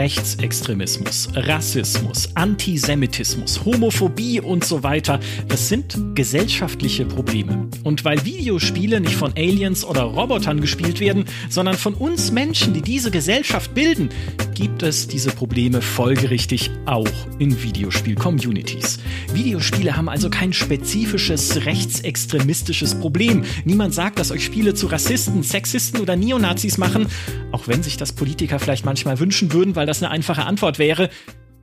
Rechtsextremismus, Rassismus, Antisemitismus, Homophobie und so weiter, das sind gesellschaftliche Probleme. Und weil Videospiele nicht von Aliens oder Robotern gespielt werden, sondern von uns Menschen, die diese Gesellschaft bilden, gibt es diese Probleme folgerichtig auch in Videospiel-Communities. Videospiele haben also kein spezifisches rechtsextremistisches Problem. Niemand sagt, dass euch Spiele zu Rassisten, Sexisten oder Neonazis machen, auch wenn sich das Politiker vielleicht manchmal wünschen würden, weil das eine einfache Antwort wäre.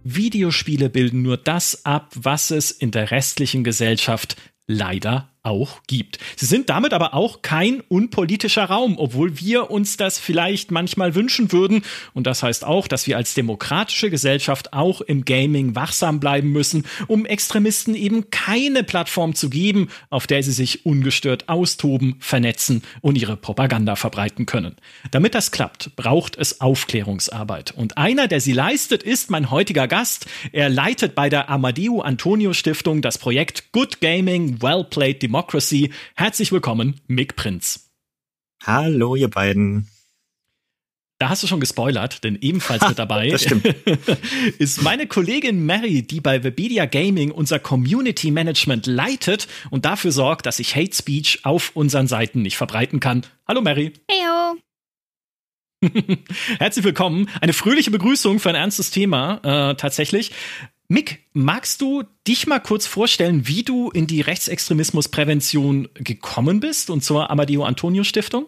Videospiele bilden nur das ab, was es in der restlichen Gesellschaft leider auch gibt. Sie sind damit aber auch kein unpolitischer Raum, obwohl wir uns das vielleicht manchmal wünschen würden. Und das heißt auch, dass wir als demokratische Gesellschaft auch im Gaming wachsam bleiben müssen, um Extremisten eben keine Plattform zu geben, auf der sie sich ungestört austoben, vernetzen und ihre Propaganda verbreiten können. Damit das klappt, braucht es Aufklärungsarbeit. Und einer, der sie leistet, ist mein heutiger Gast. Er leitet bei der Amadeo Antonio Stiftung das Projekt Good Gaming, Well Played Democracy Democracy. Herzlich willkommen, Mick Prinz. Hallo, ihr beiden. Da hast du schon gespoilert, denn ebenfalls mit dabei ist meine Kollegin Mary, die bei Webedia Gaming unser Community Management leitet und dafür sorgt, dass sich Hate Speech auf unseren Seiten nicht verbreiten kann. Hallo Mary. Heyo. Herzlich willkommen. Eine fröhliche Begrüßung für ein ernstes Thema äh, tatsächlich. Mick, magst du dich mal kurz vorstellen, wie du in die Rechtsextremismusprävention gekommen bist und zur Amadeo Antonio Stiftung?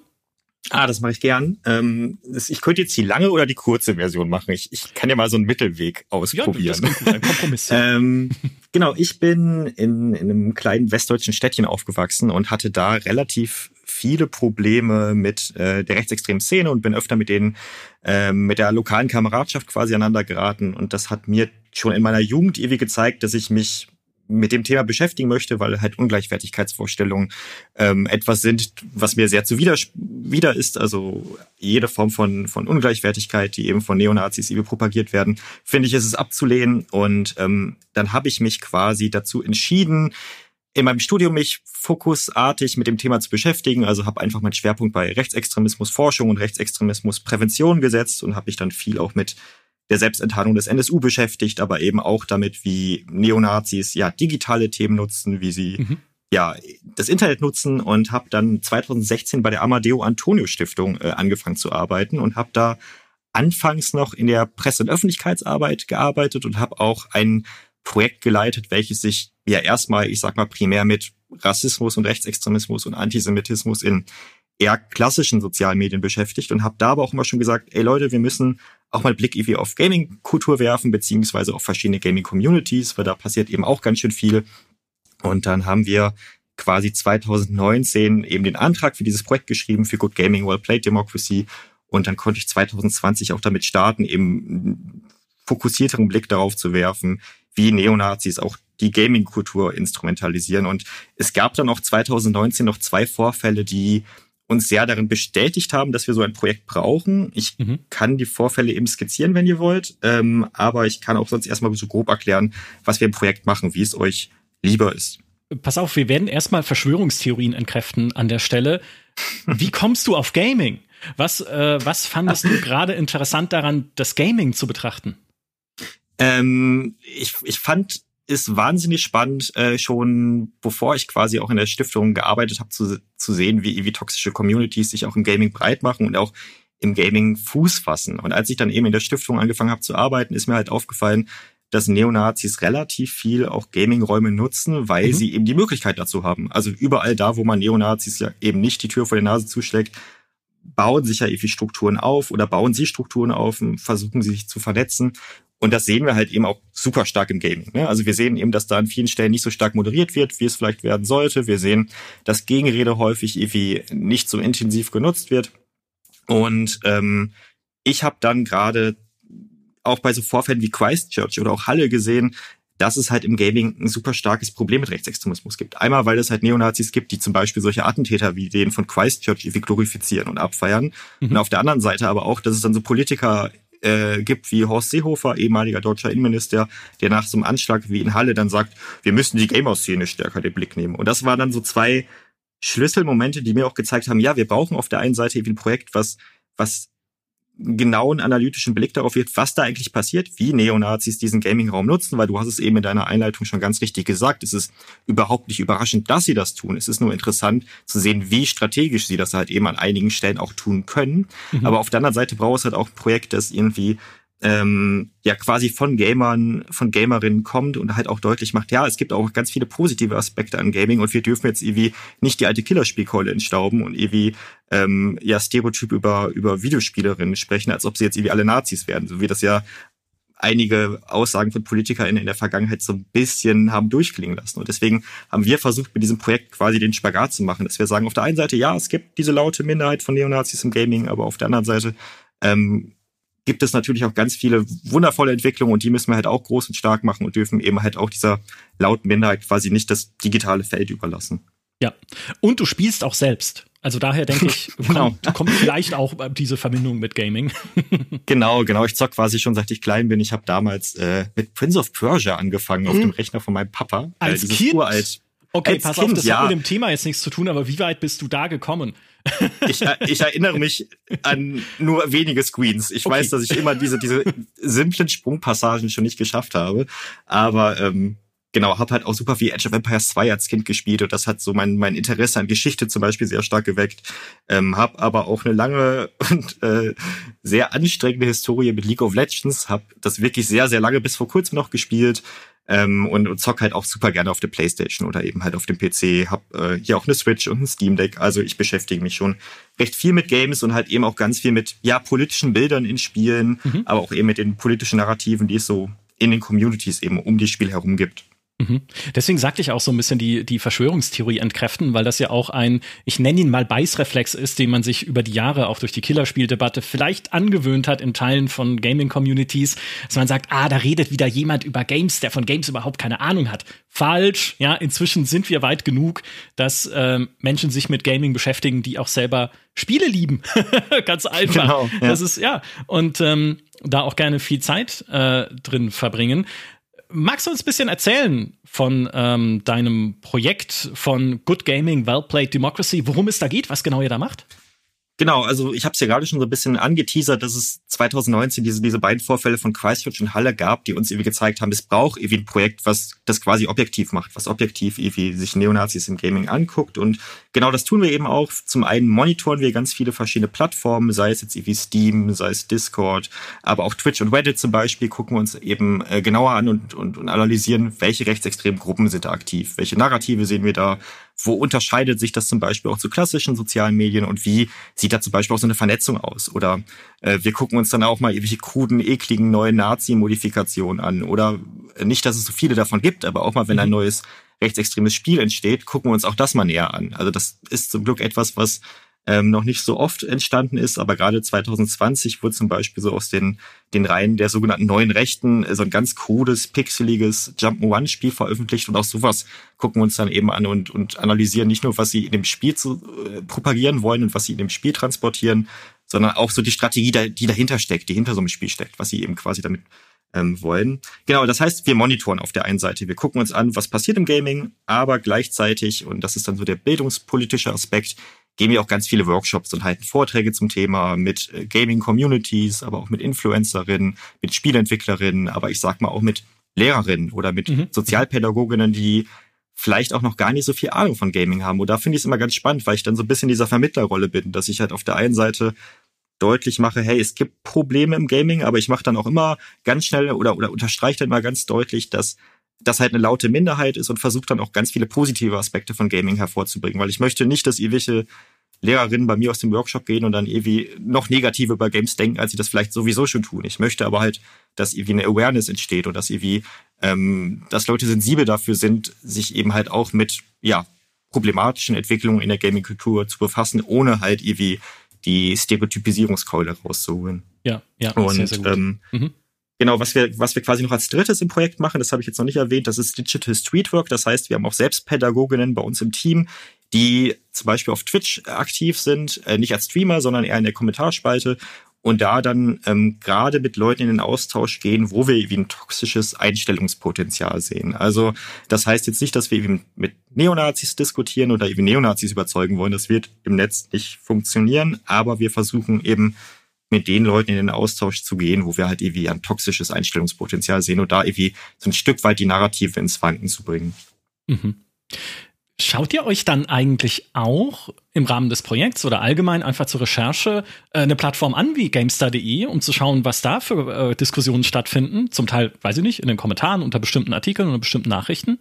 Ah, das mache ich gern. Ähm, ich könnte jetzt die lange oder die kurze Version machen. Ich, ich kann ja mal so einen Mittelweg ausprobieren. Ja, das gut, ein Kompromiss. ähm, genau, ich bin in, in einem kleinen westdeutschen Städtchen aufgewachsen und hatte da relativ viele Probleme mit äh, der rechtsextremen Szene und bin öfter mit denen äh, mit der lokalen Kameradschaft quasi aneinander geraten. Und das hat mir schon in meiner Jugend irgendwie gezeigt, dass ich mich mit dem Thema beschäftigen möchte, weil halt Ungleichwertigkeitsvorstellungen ähm, etwas sind, was mir sehr zuwider wieder ist. Also jede Form von, von Ungleichwertigkeit, die eben von Neonazis eben propagiert werden, finde ich, ist es abzulehnen. Und ähm, dann habe ich mich quasi dazu entschieden, in meinem Studium mich fokusartig mit dem Thema zu beschäftigen. Also habe einfach meinen Schwerpunkt bei Rechtsextremismusforschung und Rechtsextremismusprävention gesetzt und habe mich dann viel auch mit der Selbstenttarnung des NSU beschäftigt, aber eben auch damit, wie Neonazis ja digitale Themen nutzen, wie sie mhm. ja das Internet nutzen und habe dann 2016 bei der Amadeo Antonio Stiftung äh, angefangen zu arbeiten und habe da anfangs noch in der Presse- und Öffentlichkeitsarbeit gearbeitet und habe auch ein Projekt geleitet, welches sich ja erstmal, ich sag mal, primär mit Rassismus und Rechtsextremismus und Antisemitismus in eher klassischen sozialen Medien beschäftigt und habe da aber auch immer schon gesagt, ey Leute, wir müssen auch mal Blick irgendwie auf Gaming-Kultur werfen, beziehungsweise auf verschiedene Gaming-Communities, weil da passiert eben auch ganz schön viel. Und dann haben wir quasi 2019 eben den Antrag für dieses Projekt geschrieben, für Good Gaming, Well Played Democracy. Und dann konnte ich 2020 auch damit starten, eben fokussierteren Blick darauf zu werfen, wie Neonazis auch die Gaming-Kultur instrumentalisieren. Und es gab dann auch 2019 noch zwei Vorfälle, die uns sehr darin bestätigt haben, dass wir so ein Projekt brauchen. Ich mhm. kann die Vorfälle eben skizzieren, wenn ihr wollt, ähm, aber ich kann auch sonst erstmal so grob erklären, was wir im Projekt machen, wie es euch lieber ist. Pass auf, wir werden erstmal Verschwörungstheorien entkräften an der Stelle. Wie kommst du auf Gaming? Was, äh, was fandest du gerade interessant daran, das Gaming zu betrachten? Ähm, ich, ich fand ist wahnsinnig spannend, äh, schon bevor ich quasi auch in der Stiftung gearbeitet habe, zu, zu sehen, wie, wie toxische Communities sich auch im Gaming breit machen und auch im Gaming Fuß fassen. Und als ich dann eben in der Stiftung angefangen habe zu arbeiten, ist mir halt aufgefallen, dass Neonazis relativ viel auch Gaming-Räume nutzen, weil mhm. sie eben die Möglichkeit dazu haben. Also überall da, wo man Neonazis ja eben nicht die Tür vor der Nase zuschlägt, bauen sich ja irgendwie Strukturen auf oder bauen sie Strukturen auf und versuchen sie sich zu vernetzen. Und das sehen wir halt eben auch super stark im Gaming. Ne? Also wir sehen eben, dass da an vielen Stellen nicht so stark moderiert wird, wie es vielleicht werden sollte. Wir sehen, dass Gegenrede häufig irgendwie nicht so intensiv genutzt wird. Und ähm, ich habe dann gerade auch bei so Vorfällen wie Christchurch oder auch Halle gesehen, dass es halt im Gaming ein super starkes Problem mit Rechtsextremismus gibt. Einmal, weil es halt Neonazis gibt, die zum Beispiel solche Attentäter wie den von Christchurch irgendwie glorifizieren und abfeiern. Mhm. Und auf der anderen Seite aber auch, dass es dann so Politiker äh, gibt wie Horst Seehofer, ehemaliger deutscher Innenminister, der nach so einem Anschlag wie in Halle dann sagt, wir müssen die Gamer-Szene stärker den Blick nehmen. Und das waren dann so zwei Schlüsselmomente, die mir auch gezeigt haben, ja, wir brauchen auf der einen Seite eben ein Projekt, was, was genauen analytischen Blick darauf wird, was da eigentlich passiert, wie Neonazis diesen Gaming-Raum nutzen, weil du hast es eben in deiner Einleitung schon ganz richtig gesagt. Es ist überhaupt nicht überraschend, dass sie das tun. Es ist nur interessant zu sehen, wie strategisch sie das halt eben an einigen Stellen auch tun können. Mhm. Aber auf der anderen Seite braucht es halt auch ein Projekt, das irgendwie ähm, ja quasi von Gamern, von Gamerinnen kommt und halt auch deutlich macht, ja, es gibt auch ganz viele positive Aspekte an Gaming und wir dürfen jetzt irgendwie nicht die alte Killerspielkeule entstauben und irgendwie ähm, ja Stereotyp über über Videospielerinnen sprechen, als ob sie jetzt irgendwie alle Nazis werden, so wie das ja einige Aussagen von PolitikerInnen in der Vergangenheit so ein bisschen haben durchklingen lassen. Und deswegen haben wir versucht, mit diesem Projekt quasi den Spagat zu machen, dass wir sagen, auf der einen Seite, ja, es gibt diese laute Minderheit von Neonazis im Gaming, aber auf der anderen Seite ähm, gibt es natürlich auch ganz viele wundervolle Entwicklungen und die müssen wir halt auch groß und stark machen und dürfen eben halt auch dieser lauten Minderheit quasi nicht das digitale Feld überlassen. Ja, und du spielst auch selbst. Also daher denke ich, genau. kommt, kommt vielleicht auch diese Verbindung mit Gaming. genau, genau. Ich zock quasi schon seit ich klein bin. Ich habe damals äh, mit Prince of Persia angefangen mhm. auf dem Rechner von meinem Papa. Äh, Als äh, Kind? Uralt, Okay, Als pass kind, auf, das ja. hat mit dem Thema jetzt nichts zu tun, aber wie weit bist du da gekommen? Ich, ich erinnere mich an nur wenige Screens. Ich okay. weiß, dass ich immer diese, diese simplen Sprungpassagen schon nicht geschafft habe. Aber ähm, genau, habe halt auch super viel Edge of Empires 2 als Kind gespielt und das hat so mein, mein Interesse an Geschichte zum Beispiel sehr stark geweckt. Ähm, habe aber auch eine lange und äh, sehr anstrengende Historie mit League of Legends, habe das wirklich sehr, sehr lange bis vor kurzem noch gespielt ähm, und, und zock halt auch super gerne auf der Playstation oder eben halt auf dem PC. Hab äh, hier auch eine Switch und ein Steam Deck. Also ich beschäftige mich schon recht viel mit Games und halt eben auch ganz viel mit ja politischen Bildern in Spielen, mhm. aber auch eben mit den politischen Narrativen, die es so in den Communities eben um die Spiele herum gibt. Mhm. Deswegen sagte ich auch so ein bisschen die, die Verschwörungstheorie entkräften, weil das ja auch ein, ich nenne ihn mal Beißreflex ist, den man sich über die Jahre auch durch die Killerspieldebatte vielleicht angewöhnt hat in Teilen von Gaming-Communities, dass man sagt, ah, da redet wieder jemand über Games, der von Games überhaupt keine Ahnung hat. Falsch, ja, inzwischen sind wir weit genug, dass ähm, Menschen sich mit Gaming beschäftigen, die auch selber Spiele lieben. Ganz einfach. Genau, ja. Das ist, ja, und ähm, da auch gerne viel Zeit äh, drin verbringen. Magst du uns ein bisschen erzählen von ähm, deinem Projekt von Good Gaming, Well Played Democracy, worum es da geht, was genau ihr da macht? Genau, also ich habe es ja gerade schon so ein bisschen angeteasert, dass es 2019 diese, diese beiden Vorfälle von Christchurch und Halle gab, die uns irgendwie gezeigt haben, es braucht irgendwie ein Projekt, was das quasi objektiv macht, was objektiv irgendwie sich Neonazis im Gaming anguckt. Und genau das tun wir eben auch. Zum einen monitoren wir ganz viele verschiedene Plattformen, sei es jetzt irgendwie Steam, sei es Discord, aber auch Twitch und Reddit zum Beispiel, gucken wir uns eben äh, genauer an und, und, und analysieren, welche rechtsextremen Gruppen sind da aktiv, welche Narrative sehen wir da, wo unterscheidet sich das zum Beispiel auch zu klassischen sozialen Medien und wie sieht da zum Beispiel auch so eine Vernetzung aus? Oder äh, wir gucken uns dann auch mal irgendwelche kruden, ekligen neuen Nazi-Modifikationen an. Oder äh, nicht, dass es so viele davon gibt, aber auch mal, wenn ein mhm. neues rechtsextremes Spiel entsteht, gucken wir uns auch das mal näher an. Also das ist zum Glück etwas, was ähm, noch nicht so oft entstanden ist, aber gerade 2020 wurde zum Beispiel so aus den, den Reihen der sogenannten neuen Rechten äh, so ein ganz krudes, pixeliges Jump'n'One-Spiel veröffentlicht und auch sowas gucken wir uns dann eben an und, und analysieren nicht nur, was sie in dem Spiel zu äh, propagieren wollen und was sie in dem Spiel transportieren, sondern auch so die Strategie, die dahinter steckt, die hinter so einem Spiel steckt, was sie eben quasi damit ähm, wollen. Genau, das heißt, wir monitoren auf der einen Seite. Wir gucken uns an, was passiert im Gaming, aber gleichzeitig, und das ist dann so der bildungspolitische Aspekt, geben wir auch ganz viele Workshops und halten Vorträge zum Thema mit äh, Gaming-Communities, aber auch mit Influencerinnen, mit Spielentwicklerinnen, aber ich sag mal auch mit Lehrerinnen oder mit mhm. Sozialpädagoginnen, die vielleicht auch noch gar nicht so viel Ahnung von Gaming haben. Und da finde ich es immer ganz spannend, weil ich dann so ein bisschen in dieser Vermittlerrolle bin, dass ich halt auf der einen Seite deutlich mache, hey, es gibt Probleme im Gaming, aber ich mache dann auch immer ganz schnell oder, oder unterstreiche dann mal ganz deutlich, dass das halt eine laute Minderheit ist und versucht dann auch ganz viele positive Aspekte von Gaming hervorzubringen, weil ich möchte nicht, dass irgendwelche Lehrerinnen bei mir aus dem Workshop gehen und dann irgendwie noch negative über Games denken, als sie das vielleicht sowieso schon tun. Ich möchte aber halt, dass irgendwie eine Awareness entsteht und dass irgendwie, ähm, dass Leute sensibel dafür sind, sich eben halt auch mit, ja, problematischen Entwicklungen in der Gaming-Kultur zu befassen, ohne halt irgendwie die Stereotypisierungskeule rauszuholen. Ja, ja, und sehr, sehr gut. Ähm, mhm. Genau, was wir, was wir quasi noch als drittes im Projekt machen, das habe ich jetzt noch nicht erwähnt, das ist Digital Streetwork. Das heißt, wir haben auch Selbstpädagoginnen bei uns im Team, die zum Beispiel auf Twitch aktiv sind, äh, nicht als Streamer, sondern eher in der Kommentarspalte und da dann ähm, gerade mit Leuten in den Austausch gehen, wo wir wie ein toxisches Einstellungspotenzial sehen. Also das heißt jetzt nicht, dass wir eben mit Neonazis diskutieren oder eben Neonazis überzeugen wollen. Das wird im Netz nicht funktionieren, aber wir versuchen eben mit den Leuten in den Austausch zu gehen, wo wir halt irgendwie ein toxisches Einstellungspotenzial sehen und da irgendwie so ein Stück weit die Narrative ins Wanken zu bringen. Mhm. Schaut ihr euch dann eigentlich auch im Rahmen des Projekts oder allgemein einfach zur Recherche äh, eine Plattform an wie GameStar.de, um zu schauen, was da für äh, Diskussionen stattfinden? Zum Teil, weiß ich nicht, in den Kommentaren unter bestimmten Artikeln oder bestimmten Nachrichten?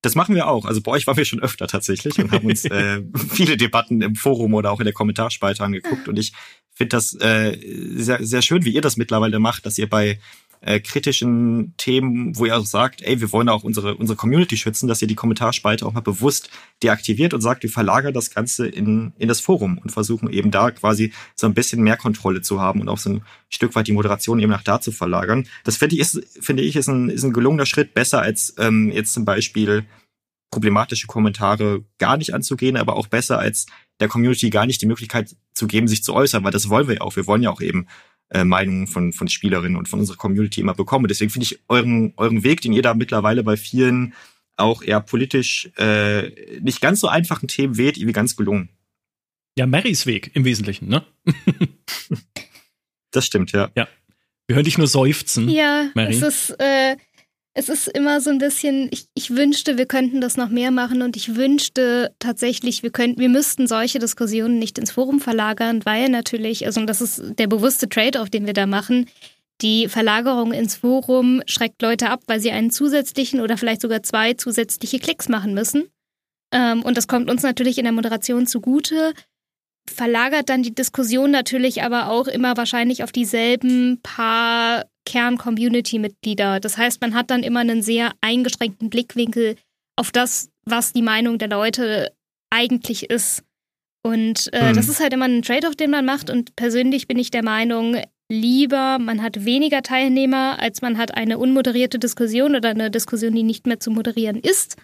Das machen wir auch. Also bei euch waren wir schon öfter tatsächlich und haben uns äh, viele Debatten im Forum oder auch in der Kommentarspalte angeguckt. Und ich finde das äh, sehr, sehr schön, wie ihr das mittlerweile macht, dass ihr bei äh, kritischen Themen, wo ihr auch sagt, ey, wir wollen auch unsere, unsere Community schützen, dass ihr die Kommentarspalte auch mal bewusst deaktiviert und sagt, wir verlagern das Ganze in, in das Forum und versuchen eben da quasi so ein bisschen mehr Kontrolle zu haben und auch so ein Stück weit die Moderation eben nach da zu verlagern. Das finde ich, ist, finde ich, ist ein, ist ein gelungener Schritt, besser als ähm, jetzt zum Beispiel problematische Kommentare gar nicht anzugehen, aber auch besser als der Community gar nicht die Möglichkeit zu geben, sich zu äußern, weil das wollen wir ja auch. Wir wollen ja auch eben äh, Meinungen von, von Spielerinnen und von unserer Community immer bekommen. Und deswegen finde ich euren, euren Weg, den ihr da mittlerweile bei vielen auch eher politisch äh, nicht ganz so einfachen Themen wählt, irgendwie ganz gelungen. Ja, Marys Weg im Wesentlichen, ne? das stimmt, ja. Ja. Wir hören dich nur seufzen. Ja, Mary. es ist, äh, es ist immer so ein bisschen, ich, ich wünschte, wir könnten das noch mehr machen und ich wünschte tatsächlich, wir könnten, wir müssten solche Diskussionen nicht ins Forum verlagern, weil natürlich, also das ist der bewusste Trade-off, den wir da machen. Die Verlagerung ins Forum schreckt Leute ab, weil sie einen zusätzlichen oder vielleicht sogar zwei zusätzliche Klicks machen müssen. Ähm, und das kommt uns natürlich in der Moderation zugute verlagert dann die Diskussion natürlich aber auch immer wahrscheinlich auf dieselben paar Kern-Community-Mitglieder. Das heißt, man hat dann immer einen sehr eingeschränkten Blickwinkel auf das, was die Meinung der Leute eigentlich ist. Und äh, mhm. das ist halt immer ein Trade-off, den man macht. Und persönlich bin ich der Meinung, lieber man hat weniger Teilnehmer, als man hat eine unmoderierte Diskussion oder eine Diskussion, die nicht mehr zu moderieren ist.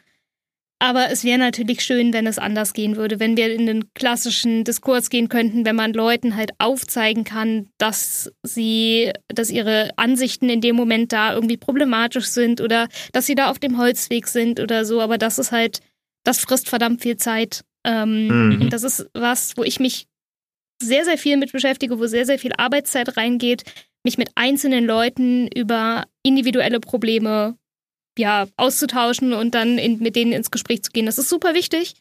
Aber es wäre natürlich schön, wenn es anders gehen würde, wenn wir in den klassischen Diskurs gehen könnten, wenn man Leuten halt aufzeigen kann, dass sie, dass ihre Ansichten in dem Moment da irgendwie problematisch sind oder dass sie da auf dem Holzweg sind oder so. Aber das ist halt, das frisst verdammt viel Zeit. Ähm, mhm. Und das ist was, wo ich mich sehr, sehr viel mit beschäftige, wo sehr, sehr viel Arbeitszeit reingeht, mich mit einzelnen Leuten über individuelle Probleme ja, auszutauschen und dann in, mit denen ins Gespräch zu gehen. Das ist super wichtig.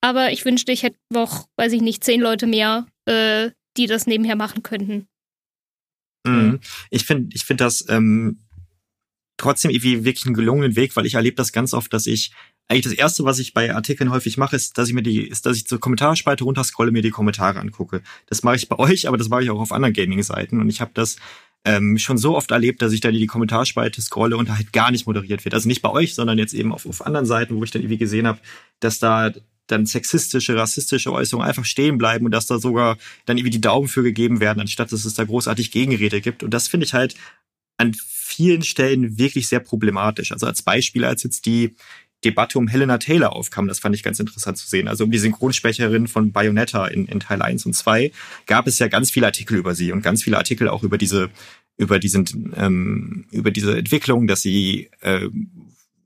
Aber ich wünschte, ich hätte noch, weiß ich nicht, zehn Leute mehr, äh, die das nebenher machen könnten. Mhm. Ich finde, ich finde das ähm, trotzdem irgendwie wirklich einen gelungenen Weg, weil ich erlebe das ganz oft, dass ich eigentlich das erste, was ich bei Artikeln häufig mache, ist, dass ich mir die, ist, dass ich zur Kommentarspalte runterscrolle, mir die Kommentare angucke. Das mache ich bei euch, aber das mache ich auch auf anderen Gaming-Seiten und ich habe das ähm, schon so oft erlebt, dass ich dann in die Kommentarspalte scrolle und da halt gar nicht moderiert wird. Also nicht bei euch, sondern jetzt eben auf, auf anderen Seiten, wo ich dann irgendwie gesehen habe, dass da dann sexistische, rassistische Äußerungen einfach stehen bleiben und dass da sogar dann irgendwie die Daumen für gegeben werden, anstatt dass es da großartig Gegenrede gibt. Und das finde ich halt an vielen Stellen wirklich sehr problematisch. Also als Beispiel, als jetzt die Debatte um Helena Taylor aufkam. Das fand ich ganz interessant zu sehen. Also um die Synchronsprecherin von Bayonetta in, in Teil 1 und 2 gab es ja ganz viele Artikel über sie und ganz viele Artikel auch über diese über diesen ähm, über diese Entwicklung, dass sie äh,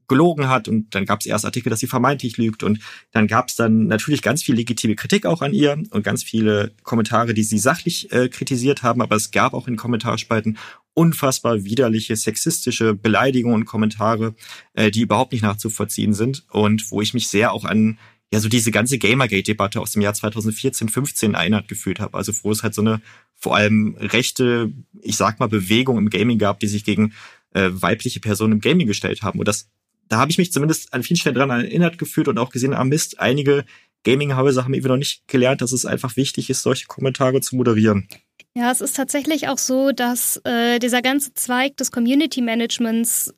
gelogen hat und dann gab es erst Artikel, dass sie vermeintlich lügt und dann gab es dann natürlich ganz viel legitime Kritik auch an ihr und ganz viele Kommentare, die sie sachlich äh, kritisiert haben, aber es gab auch in Kommentarspalten unfassbar widerliche sexistische Beleidigungen und Kommentare, äh, die überhaupt nicht nachzuvollziehen sind und wo ich mich sehr auch an ja so diese ganze Gamergate-Debatte aus dem Jahr 2014, 15 erinnert gefühlt habe. Also wo es halt so eine vor allem rechte, ich sag mal, Bewegung im Gaming gab, die sich gegen äh, weibliche Personen im Gaming gestellt haben. Und das da habe ich mich zumindest an vielen Stellen dran erinnert gefühlt und auch gesehen, ah Mist, einige Gaming-Häuser haben irgendwie noch nicht gelernt, dass es einfach wichtig ist, solche Kommentare zu moderieren. Ja, es ist tatsächlich auch so, dass äh, dieser ganze Zweig des Community Managements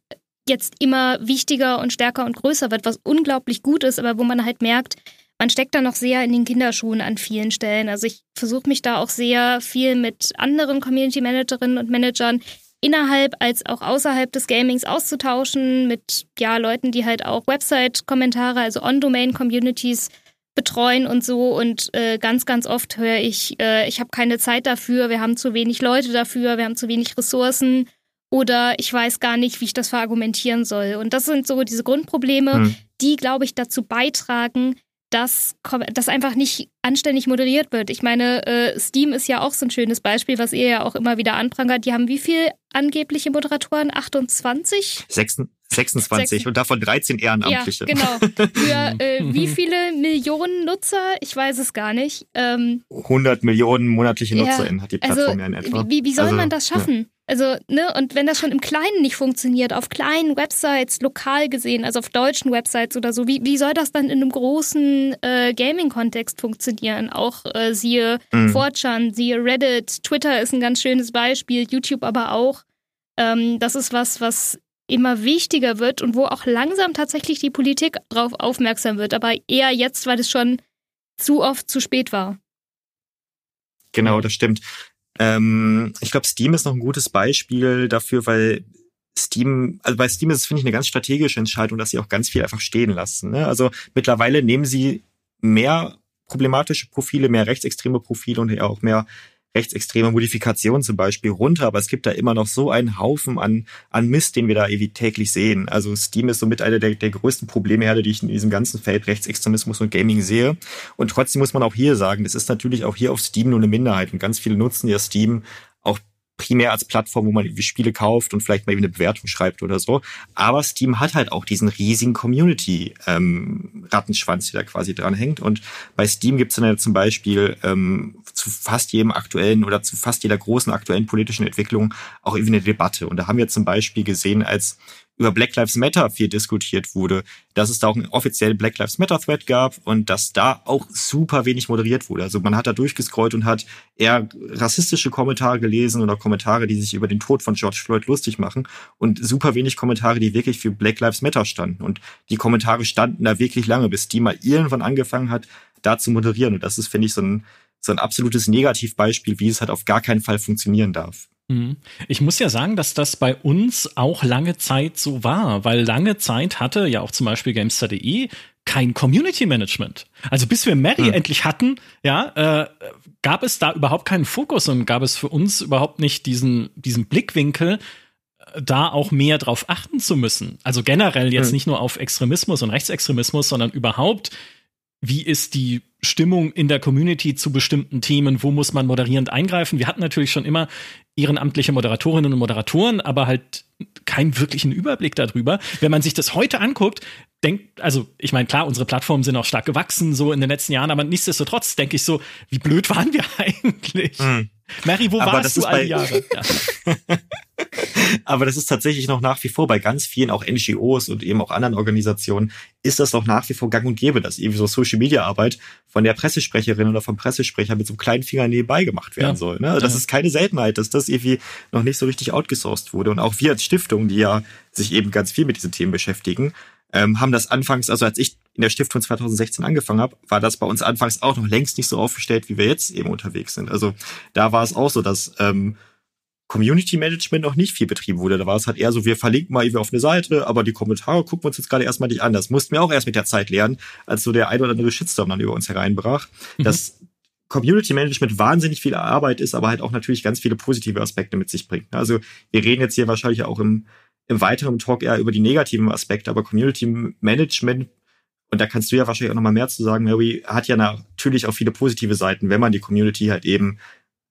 jetzt immer wichtiger und stärker und größer wird, was unglaublich gut ist, aber wo man halt merkt, man steckt da noch sehr in den Kinderschuhen an vielen Stellen. Also ich versuche mich da auch sehr viel mit anderen Community Managerinnen und Managern innerhalb als auch außerhalb des Gamings auszutauschen mit ja Leuten, die halt auch Website-Kommentare, also On-Domain-Communities betreuen und so. Und äh, ganz, ganz oft höre ich, äh, ich habe keine Zeit dafür, wir haben zu wenig Leute dafür, wir haben zu wenig Ressourcen oder ich weiß gar nicht, wie ich das verargumentieren soll. Und das sind so diese Grundprobleme, hm. die, glaube ich, dazu beitragen, dass das einfach nicht anständig moderiert wird. Ich meine, äh, Steam ist ja auch so ein schönes Beispiel, was ihr ja auch immer wieder anprangert. Die haben wie viel angebliche Moderatoren? 28? 26, 26 und davon 13 Ehrenamtliche. Ja, genau. Für äh, wie viele Millionen Nutzer? Ich weiß es gar nicht. Ähm, 100 Millionen monatliche NutzerInnen ja, hat die also Plattform also, ja in etwa. Wie, wie soll also, man das schaffen? Ja. Also, ne, und wenn das schon im Kleinen nicht funktioniert, auf kleinen Websites, lokal gesehen, also auf deutschen Websites oder so, wie, wie soll das dann in einem großen äh, Gaming-Kontext funktionieren? Auch äh, siehe mhm. 4chan, siehe Reddit, Twitter ist ein ganz schönes Beispiel, YouTube aber auch. Ähm, das ist was, was immer wichtiger wird und wo auch langsam tatsächlich die Politik drauf aufmerksam wird, aber eher jetzt, weil es schon zu oft zu spät war. Genau, das stimmt. Ähm, ich glaube, Steam ist noch ein gutes Beispiel dafür, weil Steam, also bei Steam ist es, finde ich, eine ganz strategische Entscheidung, dass sie auch ganz viel einfach stehen lassen. Ne? Also mittlerweile nehmen sie mehr problematische Profile, mehr rechtsextreme Profile und auch mehr rechtsextreme Modifikationen zum Beispiel runter, aber es gibt da immer noch so einen Haufen an, an Mist, den wir da irgendwie täglich sehen. Also Steam ist somit einer der, der größten Problemherde, die ich in diesem ganzen Feld Rechtsextremismus und Gaming sehe. Und trotzdem muss man auch hier sagen, das ist natürlich auch hier auf Steam nur eine Minderheit und ganz viele nutzen ja Steam primär als Plattform, wo man irgendwie Spiele kauft und vielleicht mal eben eine Bewertung schreibt oder so. Aber Steam hat halt auch diesen riesigen Community-Rattenschwanz, ähm, der da quasi dran hängt. Und bei Steam gibt es dann ja zum Beispiel ähm, zu fast jedem aktuellen oder zu fast jeder großen aktuellen politischen Entwicklung auch irgendwie eine Debatte. Und da haben wir zum Beispiel gesehen, als über Black Lives Matter viel diskutiert wurde, dass es da auch einen offiziellen Black Lives Matter Thread gab und dass da auch super wenig moderiert wurde. Also man hat da durchgescrollt und hat eher rassistische Kommentare gelesen oder Kommentare, die sich über den Tod von George Floyd lustig machen und super wenig Kommentare, die wirklich für Black Lives Matter standen. Und die Kommentare standen da wirklich lange, bis die mal irgendwann angefangen hat, da zu moderieren. Und das ist, finde ich, so ein, so ein absolutes Negativbeispiel, wie es halt auf gar keinen Fall funktionieren darf. Mhm. Ich muss ja sagen, dass das bei uns auch lange Zeit so war, weil lange Zeit hatte ja auch zum Beispiel Gamester.de kein Community Management. Also bis wir Mary hm. endlich hatten, ja, äh, gab es da überhaupt keinen Fokus und gab es für uns überhaupt nicht diesen, diesen Blickwinkel, äh, da auch mehr drauf achten zu müssen. Also generell jetzt hm. nicht nur auf Extremismus und Rechtsextremismus, sondern überhaupt wie ist die Stimmung in der Community zu bestimmten Themen, wo muss man moderierend eingreifen. Wir hatten natürlich schon immer ehrenamtliche Moderatorinnen und Moderatoren, aber halt keinen wirklichen Überblick darüber. Wenn man sich das heute anguckt, denkt, also ich meine, klar, unsere Plattformen sind auch stark gewachsen so in den letzten Jahren, aber nichtsdestotrotz denke ich so, wie blöd waren wir eigentlich? Mhm. Mary, wo aber warst du all die Jahre? Ja. Aber das ist tatsächlich noch nach wie vor bei ganz vielen, auch NGOs und eben auch anderen Organisationen, ist das noch nach wie vor gang und gäbe, dass irgendwie so Social Media Arbeit von der Pressesprecherin oder vom Pressesprecher mit so einem kleinen Finger nebenbei gemacht werden ja. soll. Ne? Das ja. ist keine Seltenheit, dass das irgendwie noch nicht so richtig outgesourced wurde. Und auch wir als Stiftung, die ja sich eben ganz viel mit diesen Themen beschäftigen, ähm, haben das anfangs, also als ich in der Stiftung 2016 angefangen habe, war das bei uns anfangs auch noch längst nicht so aufgestellt, wie wir jetzt eben unterwegs sind. Also da war es auch so, dass ähm, Community Management noch nicht viel betrieben wurde. Da war es halt eher so, wir verlinken mal irgendwie auf eine Seite, aber die Kommentare gucken wir uns jetzt gerade erstmal nicht an. Das mussten wir auch erst mit der Zeit lernen, als so der ein oder andere Shitstorm dann über uns hereinbrach. Mhm. Dass Community Management wahnsinnig viel Arbeit ist, aber halt auch natürlich ganz viele positive Aspekte mit sich bringt. Also wir reden jetzt hier wahrscheinlich auch im, im weiteren Talk eher über die negativen Aspekte, aber Community Management und da kannst du ja wahrscheinlich auch nochmal mehr zu sagen, Mary, hat ja natürlich auch viele positive Seiten, wenn man die Community halt eben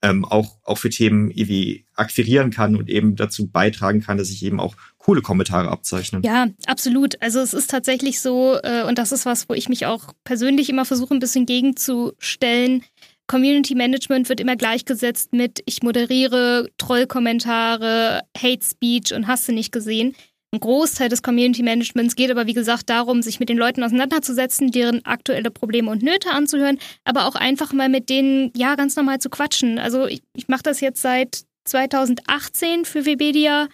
ähm, auch, auch für Themen irgendwie akquirieren kann und eben dazu beitragen kann, dass sich eben auch coole Kommentare abzeichnen. Ja, absolut. Also es ist tatsächlich so, äh, und das ist was, wo ich mich auch persönlich immer versuche, ein bisschen gegenzustellen. Community Management wird immer gleichgesetzt mit ich moderiere Trollkommentare, Hate Speech und hast du nicht gesehen. Ein Großteil des Community Managements geht aber, wie gesagt, darum, sich mit den Leuten auseinanderzusetzen, deren aktuelle Probleme und Nöte anzuhören, aber auch einfach mal mit denen, ja, ganz normal zu quatschen. Also ich, ich mache das jetzt seit 2018 für Webedia.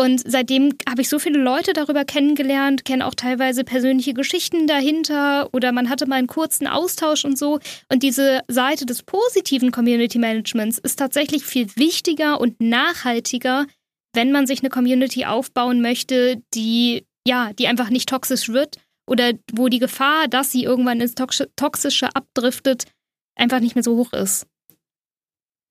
Und seitdem habe ich so viele Leute darüber kennengelernt, kenne auch teilweise persönliche Geschichten dahinter oder man hatte mal einen kurzen Austausch und so. Und diese Seite des positiven Community Managements ist tatsächlich viel wichtiger und nachhaltiger wenn man sich eine Community aufbauen möchte, die ja, die einfach nicht toxisch wird oder wo die Gefahr, dass sie irgendwann ins Toxische abdriftet, einfach nicht mehr so hoch ist.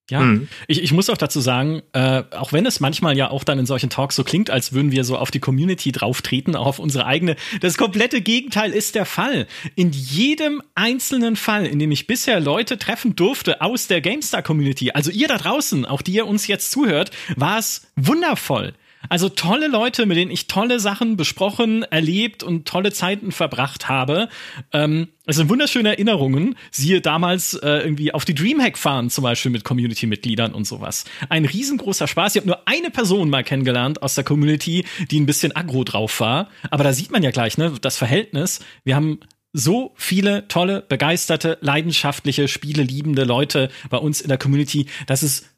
Ja, mhm. ich, ich muss auch dazu sagen, äh, auch wenn es manchmal ja auch dann in solchen Talks so klingt, als würden wir so auf die Community drauftreten, auch auf unsere eigene, das komplette Gegenteil ist der Fall. In jedem einzelnen Fall, in dem ich bisher Leute treffen durfte aus der GameStar-Community, also ihr da draußen, auch die ihr uns jetzt zuhört, war es wundervoll. Also tolle Leute, mit denen ich tolle Sachen besprochen, erlebt und tolle Zeiten verbracht habe. Ähm, es sind wunderschöne Erinnerungen. Siehe damals äh, irgendwie auf die Dreamhack fahren, zum Beispiel mit Community-Mitgliedern und sowas. Ein riesengroßer Spaß. Ich habe nur eine Person mal kennengelernt aus der Community, die ein bisschen aggro drauf war. Aber da sieht man ja gleich, ne, das Verhältnis. Wir haben so viele tolle, begeisterte, leidenschaftliche, spieleliebende Leute bei uns in der Community, dass es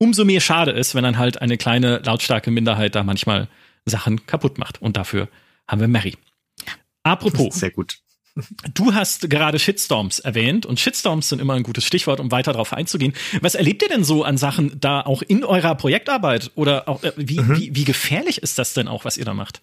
umso mehr schade ist, wenn dann halt eine kleine, lautstarke Minderheit da manchmal Sachen kaputt macht. Und dafür haben wir Mary. Apropos. Sehr gut. Du hast gerade Shitstorms erwähnt und Shitstorms sind immer ein gutes Stichwort, um weiter darauf einzugehen. Was erlebt ihr denn so an Sachen da auch in eurer Projektarbeit oder auch, äh, wie, mhm. wie, wie gefährlich ist das denn auch, was ihr da macht?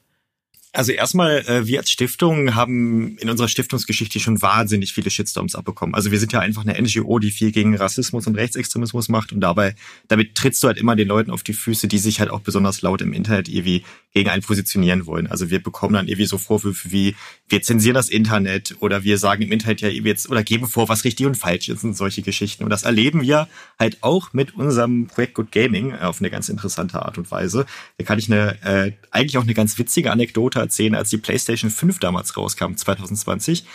Also erstmal, äh, wir als Stiftung haben in unserer Stiftungsgeschichte schon wahnsinnig viele Shitstorms abbekommen. Also wir sind ja einfach eine NGO, die viel gegen Rassismus und Rechtsextremismus macht und dabei, damit trittst du halt immer den Leuten auf die Füße, die sich halt auch besonders laut im Internet irgendwie gegen einen positionieren wollen. Also wir bekommen dann irgendwie so Vorwürfe wie, wir zensieren das Internet oder wir sagen im Internet ja jetzt oder geben vor, was richtig und falsch ist und solche Geschichten. Und das erleben wir halt auch mit unserem Projekt Good Gaming auf eine ganz interessante Art und Weise. Da kann ich eine, äh, eigentlich auch eine ganz witzige Anekdote erzählen, als die PlayStation 5 damals rauskam, 2020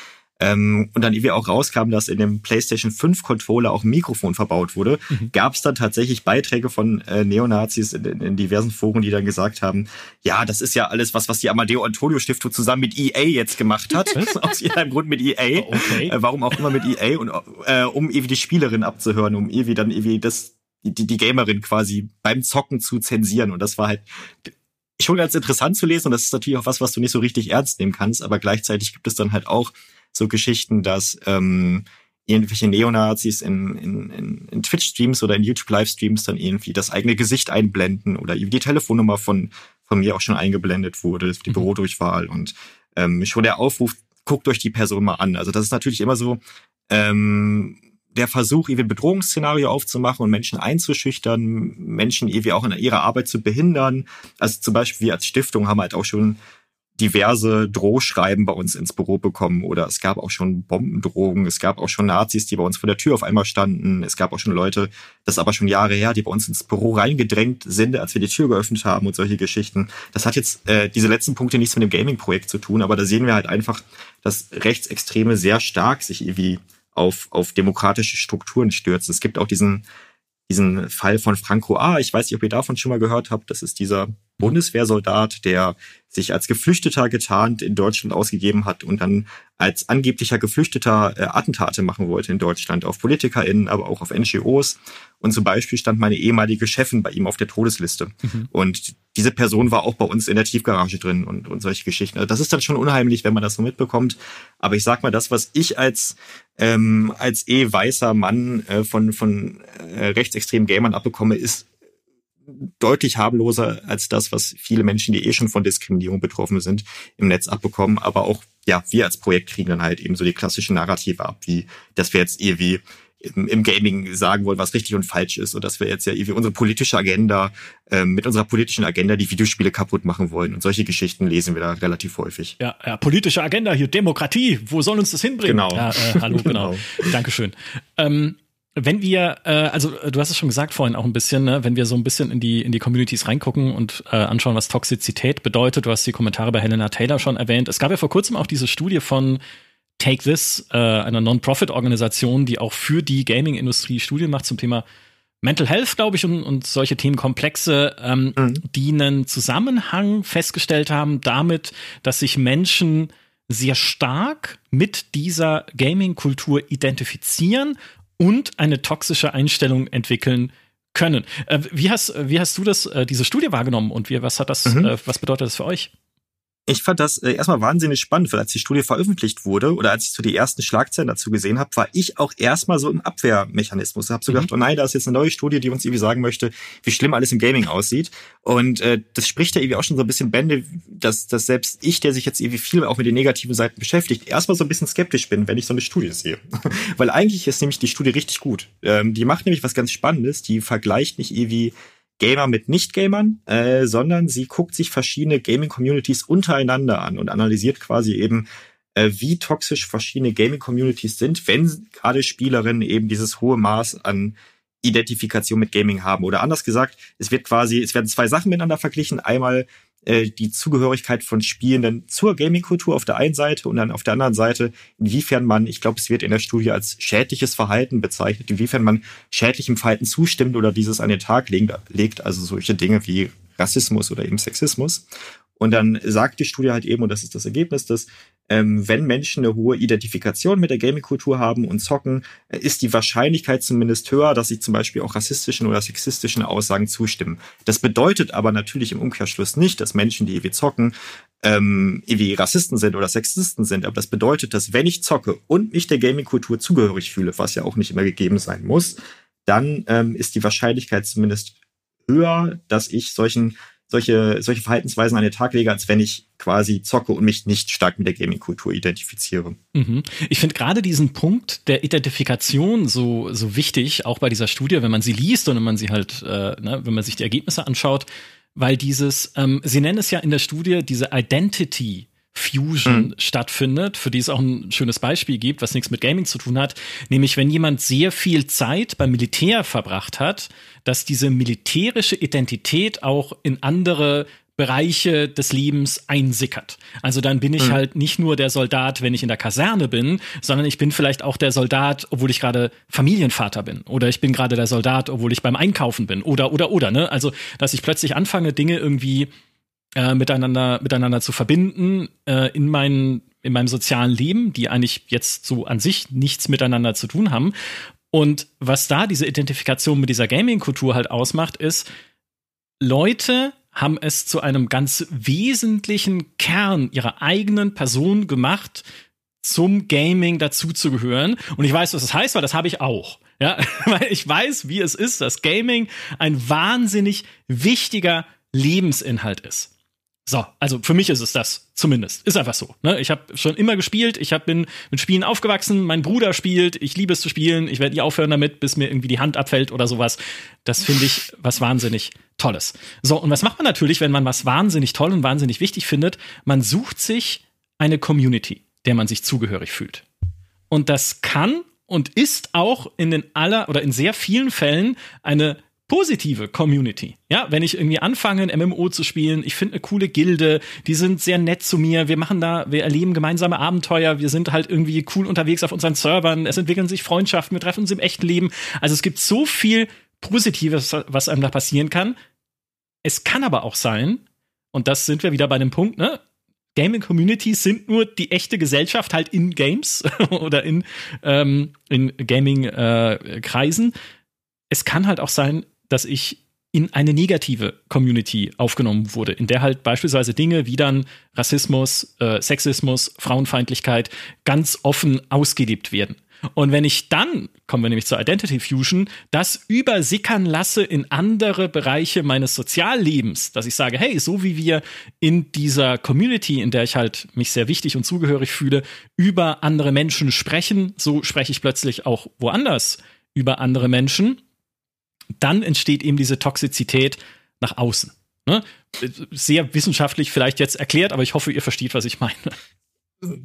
ähm, und dann irgendwie auch rauskam, dass in dem PlayStation 5 Controller auch ein Mikrofon verbaut wurde, mhm. gab es dann tatsächlich Beiträge von äh, Neonazis in, in, in, diversen Foren, die dann gesagt haben, ja, das ist ja alles was, was die Amadeo Antonio Stiftung zusammen mit EA jetzt gemacht hat, aus irgendeinem Grund mit EA, okay. äh, warum auch immer mit EA und äh, um irgendwie die Spielerin abzuhören, um irgendwie dann irgendwie das die, die Gamerin quasi beim Zocken zu zensieren. Und das war halt schon ganz interessant zu lesen und das ist natürlich auch was, was du nicht so richtig ernst nehmen kannst, aber gleichzeitig gibt es dann halt auch so Geschichten, dass ähm, irgendwelche Neonazis in, in, in, in Twitch-Streams oder in YouTube-Livestreams dann irgendwie das eigene Gesicht einblenden oder die Telefonnummer von, von mir auch schon eingeblendet wurde, die mhm. Bürodurchwahl und ähm, schon der Aufruf, guckt euch die Person mal an. Also das ist natürlich immer so ähm, der Versuch, irgendwie ein Bedrohungsszenario aufzumachen und Menschen einzuschüchtern, Menschen irgendwie auch in ihrer Arbeit zu behindern. Also zum Beispiel wir als Stiftung haben halt auch schon diverse Drohschreiben bei uns ins Büro bekommen oder es gab auch schon Bombendrohungen, es gab auch schon Nazis, die bei uns vor der Tür auf einmal standen, es gab auch schon Leute, das aber schon Jahre her, die bei uns ins Büro reingedrängt sind, als wir die Tür geöffnet haben und solche Geschichten. Das hat jetzt äh, diese letzten Punkte nichts mit dem Gaming-Projekt zu tun, aber da sehen wir halt einfach, dass Rechtsextreme sehr stark sich irgendwie auf, auf demokratische Strukturen stürzen. Es gibt auch diesen diesen Fall von Franco A. Ich weiß nicht, ob ihr davon schon mal gehört habt. Das ist dieser Bundeswehrsoldat, der sich als Geflüchteter getarnt in Deutschland ausgegeben hat und dann als angeblicher Geflüchteter äh, Attentate machen wollte in Deutschland auf PolitikerInnen, aber auch auf NGOs. Und zum Beispiel stand meine ehemalige Chefin bei ihm auf der Todesliste. Mhm. Und diese Person war auch bei uns in der Tiefgarage drin und, und solche Geschichten. Also das ist dann schon unheimlich, wenn man das so mitbekommt. Aber ich sag mal, das, was ich als ähm, als eh weißer Mann äh, von von äh, rechtsextremen Gamern abbekomme, ist deutlich harmloser als das, was viele Menschen, die eh schon von Diskriminierung betroffen sind, im Netz abbekommen. Aber auch, ja, wir als Projekt kriegen dann halt eben so die klassische Narrative ab, wie, dass wir jetzt irgendwie im, im Gaming sagen wollen, was richtig und falsch ist und dass wir jetzt ja irgendwie unsere politische Agenda, äh, mit unserer politischen Agenda die Videospiele kaputt machen wollen. Und solche Geschichten lesen wir da relativ häufig. Ja, ja politische Agenda hier, Demokratie, wo soll uns das hinbringen? Genau. Ja, äh, hallo, genau. genau. Dankeschön. Ähm, wenn wir, äh, also äh, du hast es schon gesagt vorhin auch ein bisschen, ne, wenn wir so ein bisschen in die in die Communities reingucken und äh, anschauen, was Toxizität bedeutet. Du hast die Kommentare bei Helena Taylor schon erwähnt. Es gab ja vor kurzem auch diese Studie von Take This, äh, einer Non-Profit-Organisation, die auch für die Gaming-Industrie Studien macht zum Thema Mental Health, glaube ich, und, und solche Themenkomplexe, ähm, mhm. die einen Zusammenhang festgestellt haben damit, dass sich Menschen sehr stark mit dieser Gaming-Kultur identifizieren und eine toxische Einstellung entwickeln können. Äh, wie hast, wie hast du das, äh, diese Studie wahrgenommen und wie, was hat das, mhm. äh, was bedeutet das für euch? Ich fand das äh, erstmal wahnsinnig spannend, weil als die Studie veröffentlicht wurde oder als ich so die ersten Schlagzeilen dazu gesehen habe, war ich auch erstmal so im Abwehrmechanismus. Ich habe so mhm. gedacht, oh nein, da ist jetzt eine neue Studie, die uns irgendwie sagen möchte, wie schlimm alles im Gaming aussieht. Und äh, das spricht ja irgendwie auch schon so ein bisschen Bände, dass, dass selbst ich, der sich jetzt irgendwie viel auch mit den negativen Seiten beschäftigt, erstmal so ein bisschen skeptisch bin, wenn ich so eine Studie sehe. weil eigentlich ist nämlich die Studie richtig gut. Ähm, die macht nämlich was ganz Spannendes, die vergleicht nicht irgendwie Gamer mit Nicht-Gamern, äh, sondern sie guckt sich verschiedene Gaming-Communities untereinander an und analysiert quasi eben, äh, wie toxisch verschiedene Gaming-Communities sind, wenn gerade Spielerinnen eben dieses hohe Maß an Identifikation mit Gaming haben. Oder anders gesagt, es wird quasi, es werden zwei Sachen miteinander verglichen. Einmal äh, die Zugehörigkeit von Spielenden zur Gaming-Kultur auf der einen Seite und dann auf der anderen Seite, inwiefern man, ich glaube, es wird in der Studie als schädliches Verhalten bezeichnet, inwiefern man schädlichem Verhalten zustimmt oder dieses an den Tag legt, also solche Dinge wie Rassismus oder eben Sexismus. Und dann sagt die Studie halt eben, und das ist das Ergebnis, dass ähm, wenn Menschen eine hohe Identifikation mit der Gaming-Kultur haben und zocken, äh, ist die Wahrscheinlichkeit zumindest höher, dass sie zum Beispiel auch rassistischen oder sexistischen Aussagen zustimmen. Das bedeutet aber natürlich im Umkehrschluss nicht, dass Menschen, die irgendwie zocken, ähm, irgendwie Rassisten sind oder Sexisten sind. Aber das bedeutet, dass wenn ich zocke und mich der Gaming-Kultur zugehörig fühle, was ja auch nicht immer gegeben sein muss, dann ähm, ist die Wahrscheinlichkeit zumindest höher, dass ich solchen solche, solche Verhaltensweisen an den Tag lege, als wenn ich quasi zocke und mich nicht stark mit der Gaming-Kultur identifiziere. Mhm. Ich finde gerade diesen Punkt der Identifikation so, so wichtig, auch bei dieser Studie, wenn man sie liest und wenn man sie halt, äh, ne, wenn man sich die Ergebnisse anschaut, weil dieses, ähm, sie nennen es ja in der Studie diese Identity Fusion mhm. stattfindet, für die es auch ein schönes Beispiel gibt, was nichts mit Gaming zu tun hat, nämlich wenn jemand sehr viel Zeit beim Militär verbracht hat, dass diese militärische Identität auch in andere Bereiche des Lebens einsickert. Also dann bin ich mhm. halt nicht nur der Soldat, wenn ich in der Kaserne bin, sondern ich bin vielleicht auch der Soldat, obwohl ich gerade Familienvater bin. Oder ich bin gerade der Soldat, obwohl ich beim Einkaufen bin. Oder, oder, oder, ne? Also, dass ich plötzlich anfange, Dinge irgendwie äh, miteinander, miteinander zu verbinden äh, in, mein, in meinem sozialen Leben, die eigentlich jetzt so an sich nichts miteinander zu tun haben. Und was da diese Identifikation mit dieser Gaming-Kultur halt ausmacht, ist, Leute haben es zu einem ganz wesentlichen Kern ihrer eigenen Person gemacht, zum Gaming dazuzugehören. Und ich weiß, was das heißt, weil das habe ich auch. Ja, weil ich weiß, wie es ist, dass Gaming ein wahnsinnig wichtiger Lebensinhalt ist. So, also für mich ist es das zumindest. Ist einfach so. Ne? Ich habe schon immer gespielt, ich hab, bin mit Spielen aufgewachsen, mein Bruder spielt, ich liebe es zu spielen, ich werde nie aufhören damit, bis mir irgendwie die Hand abfällt oder sowas. Das finde ich was wahnsinnig Tolles. So, und was macht man natürlich, wenn man was wahnsinnig toll und wahnsinnig wichtig findet? Man sucht sich eine Community, der man sich zugehörig fühlt. Und das kann und ist auch in den aller oder in sehr vielen Fällen eine positive Community. Ja, wenn ich irgendwie anfange, ein MMO zu spielen, ich finde eine coole Gilde, die sind sehr nett zu mir, wir machen da, wir erleben gemeinsame Abenteuer, wir sind halt irgendwie cool unterwegs auf unseren Servern, es entwickeln sich Freundschaften, wir treffen uns im echten Leben. Also es gibt so viel Positives, was einem da passieren kann. Es kann aber auch sein, und das sind wir wieder bei dem Punkt, ne? Gaming Communities sind nur die echte Gesellschaft halt in Games oder in, ähm, in Gaming äh, Kreisen. Es kann halt auch sein, dass ich in eine negative Community aufgenommen wurde, in der halt beispielsweise Dinge wie dann Rassismus, äh, Sexismus, Frauenfeindlichkeit ganz offen ausgelebt werden. Und wenn ich dann, kommen wir nämlich zur Identity Fusion, das übersickern lasse in andere Bereiche meines Soziallebens, dass ich sage, hey, so wie wir in dieser Community, in der ich halt mich sehr wichtig und zugehörig fühle, über andere Menschen sprechen, so spreche ich plötzlich auch woanders über andere Menschen dann entsteht eben diese Toxizität nach außen. Ne? Sehr wissenschaftlich vielleicht jetzt erklärt, aber ich hoffe, ihr versteht, was ich meine.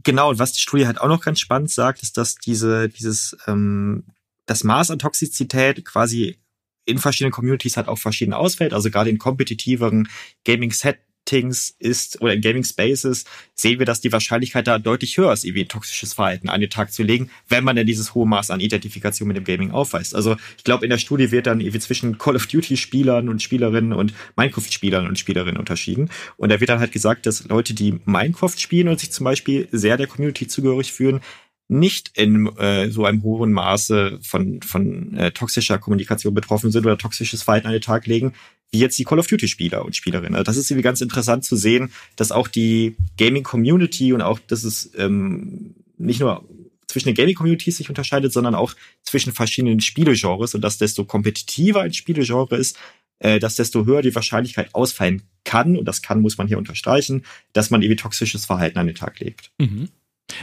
Genau, und was die Studie halt auch noch ganz spannend sagt, ist, dass diese, dieses, ähm, das Maß an Toxizität quasi in verschiedenen Communities halt auch verschieden ausfällt. Also gerade in kompetitiveren Gaming-Set Settings ist oder in Gaming Spaces sehen wir, dass die Wahrscheinlichkeit da deutlich höher ist, irgendwie ein toxisches Verhalten an den Tag zu legen, wenn man denn dieses hohe Maß an Identifikation mit dem Gaming aufweist. Also ich glaube, in der Studie wird dann irgendwie zwischen Call of Duty Spielern und Spielerinnen und Minecraft Spielern und Spielerinnen unterschieden. Und da wird dann halt gesagt, dass Leute, die Minecraft spielen und sich zum Beispiel sehr der Community zugehörig fühlen, nicht in äh, so einem hohen Maße von, von äh, toxischer Kommunikation betroffen sind oder toxisches Verhalten an den Tag legen, wie jetzt die Call of Duty-Spieler und Spielerinnen. Also das ist irgendwie ganz interessant zu sehen, dass auch die Gaming-Community und auch, dass es ähm, nicht nur zwischen den Gaming-Communities sich unterscheidet, sondern auch zwischen verschiedenen Spielegenres und dass desto kompetitiver ein Spielegenre ist, äh, dass desto höher die Wahrscheinlichkeit ausfallen kann, und das kann muss man hier unterstreichen, dass man irgendwie toxisches Verhalten an den Tag legt. Mhm.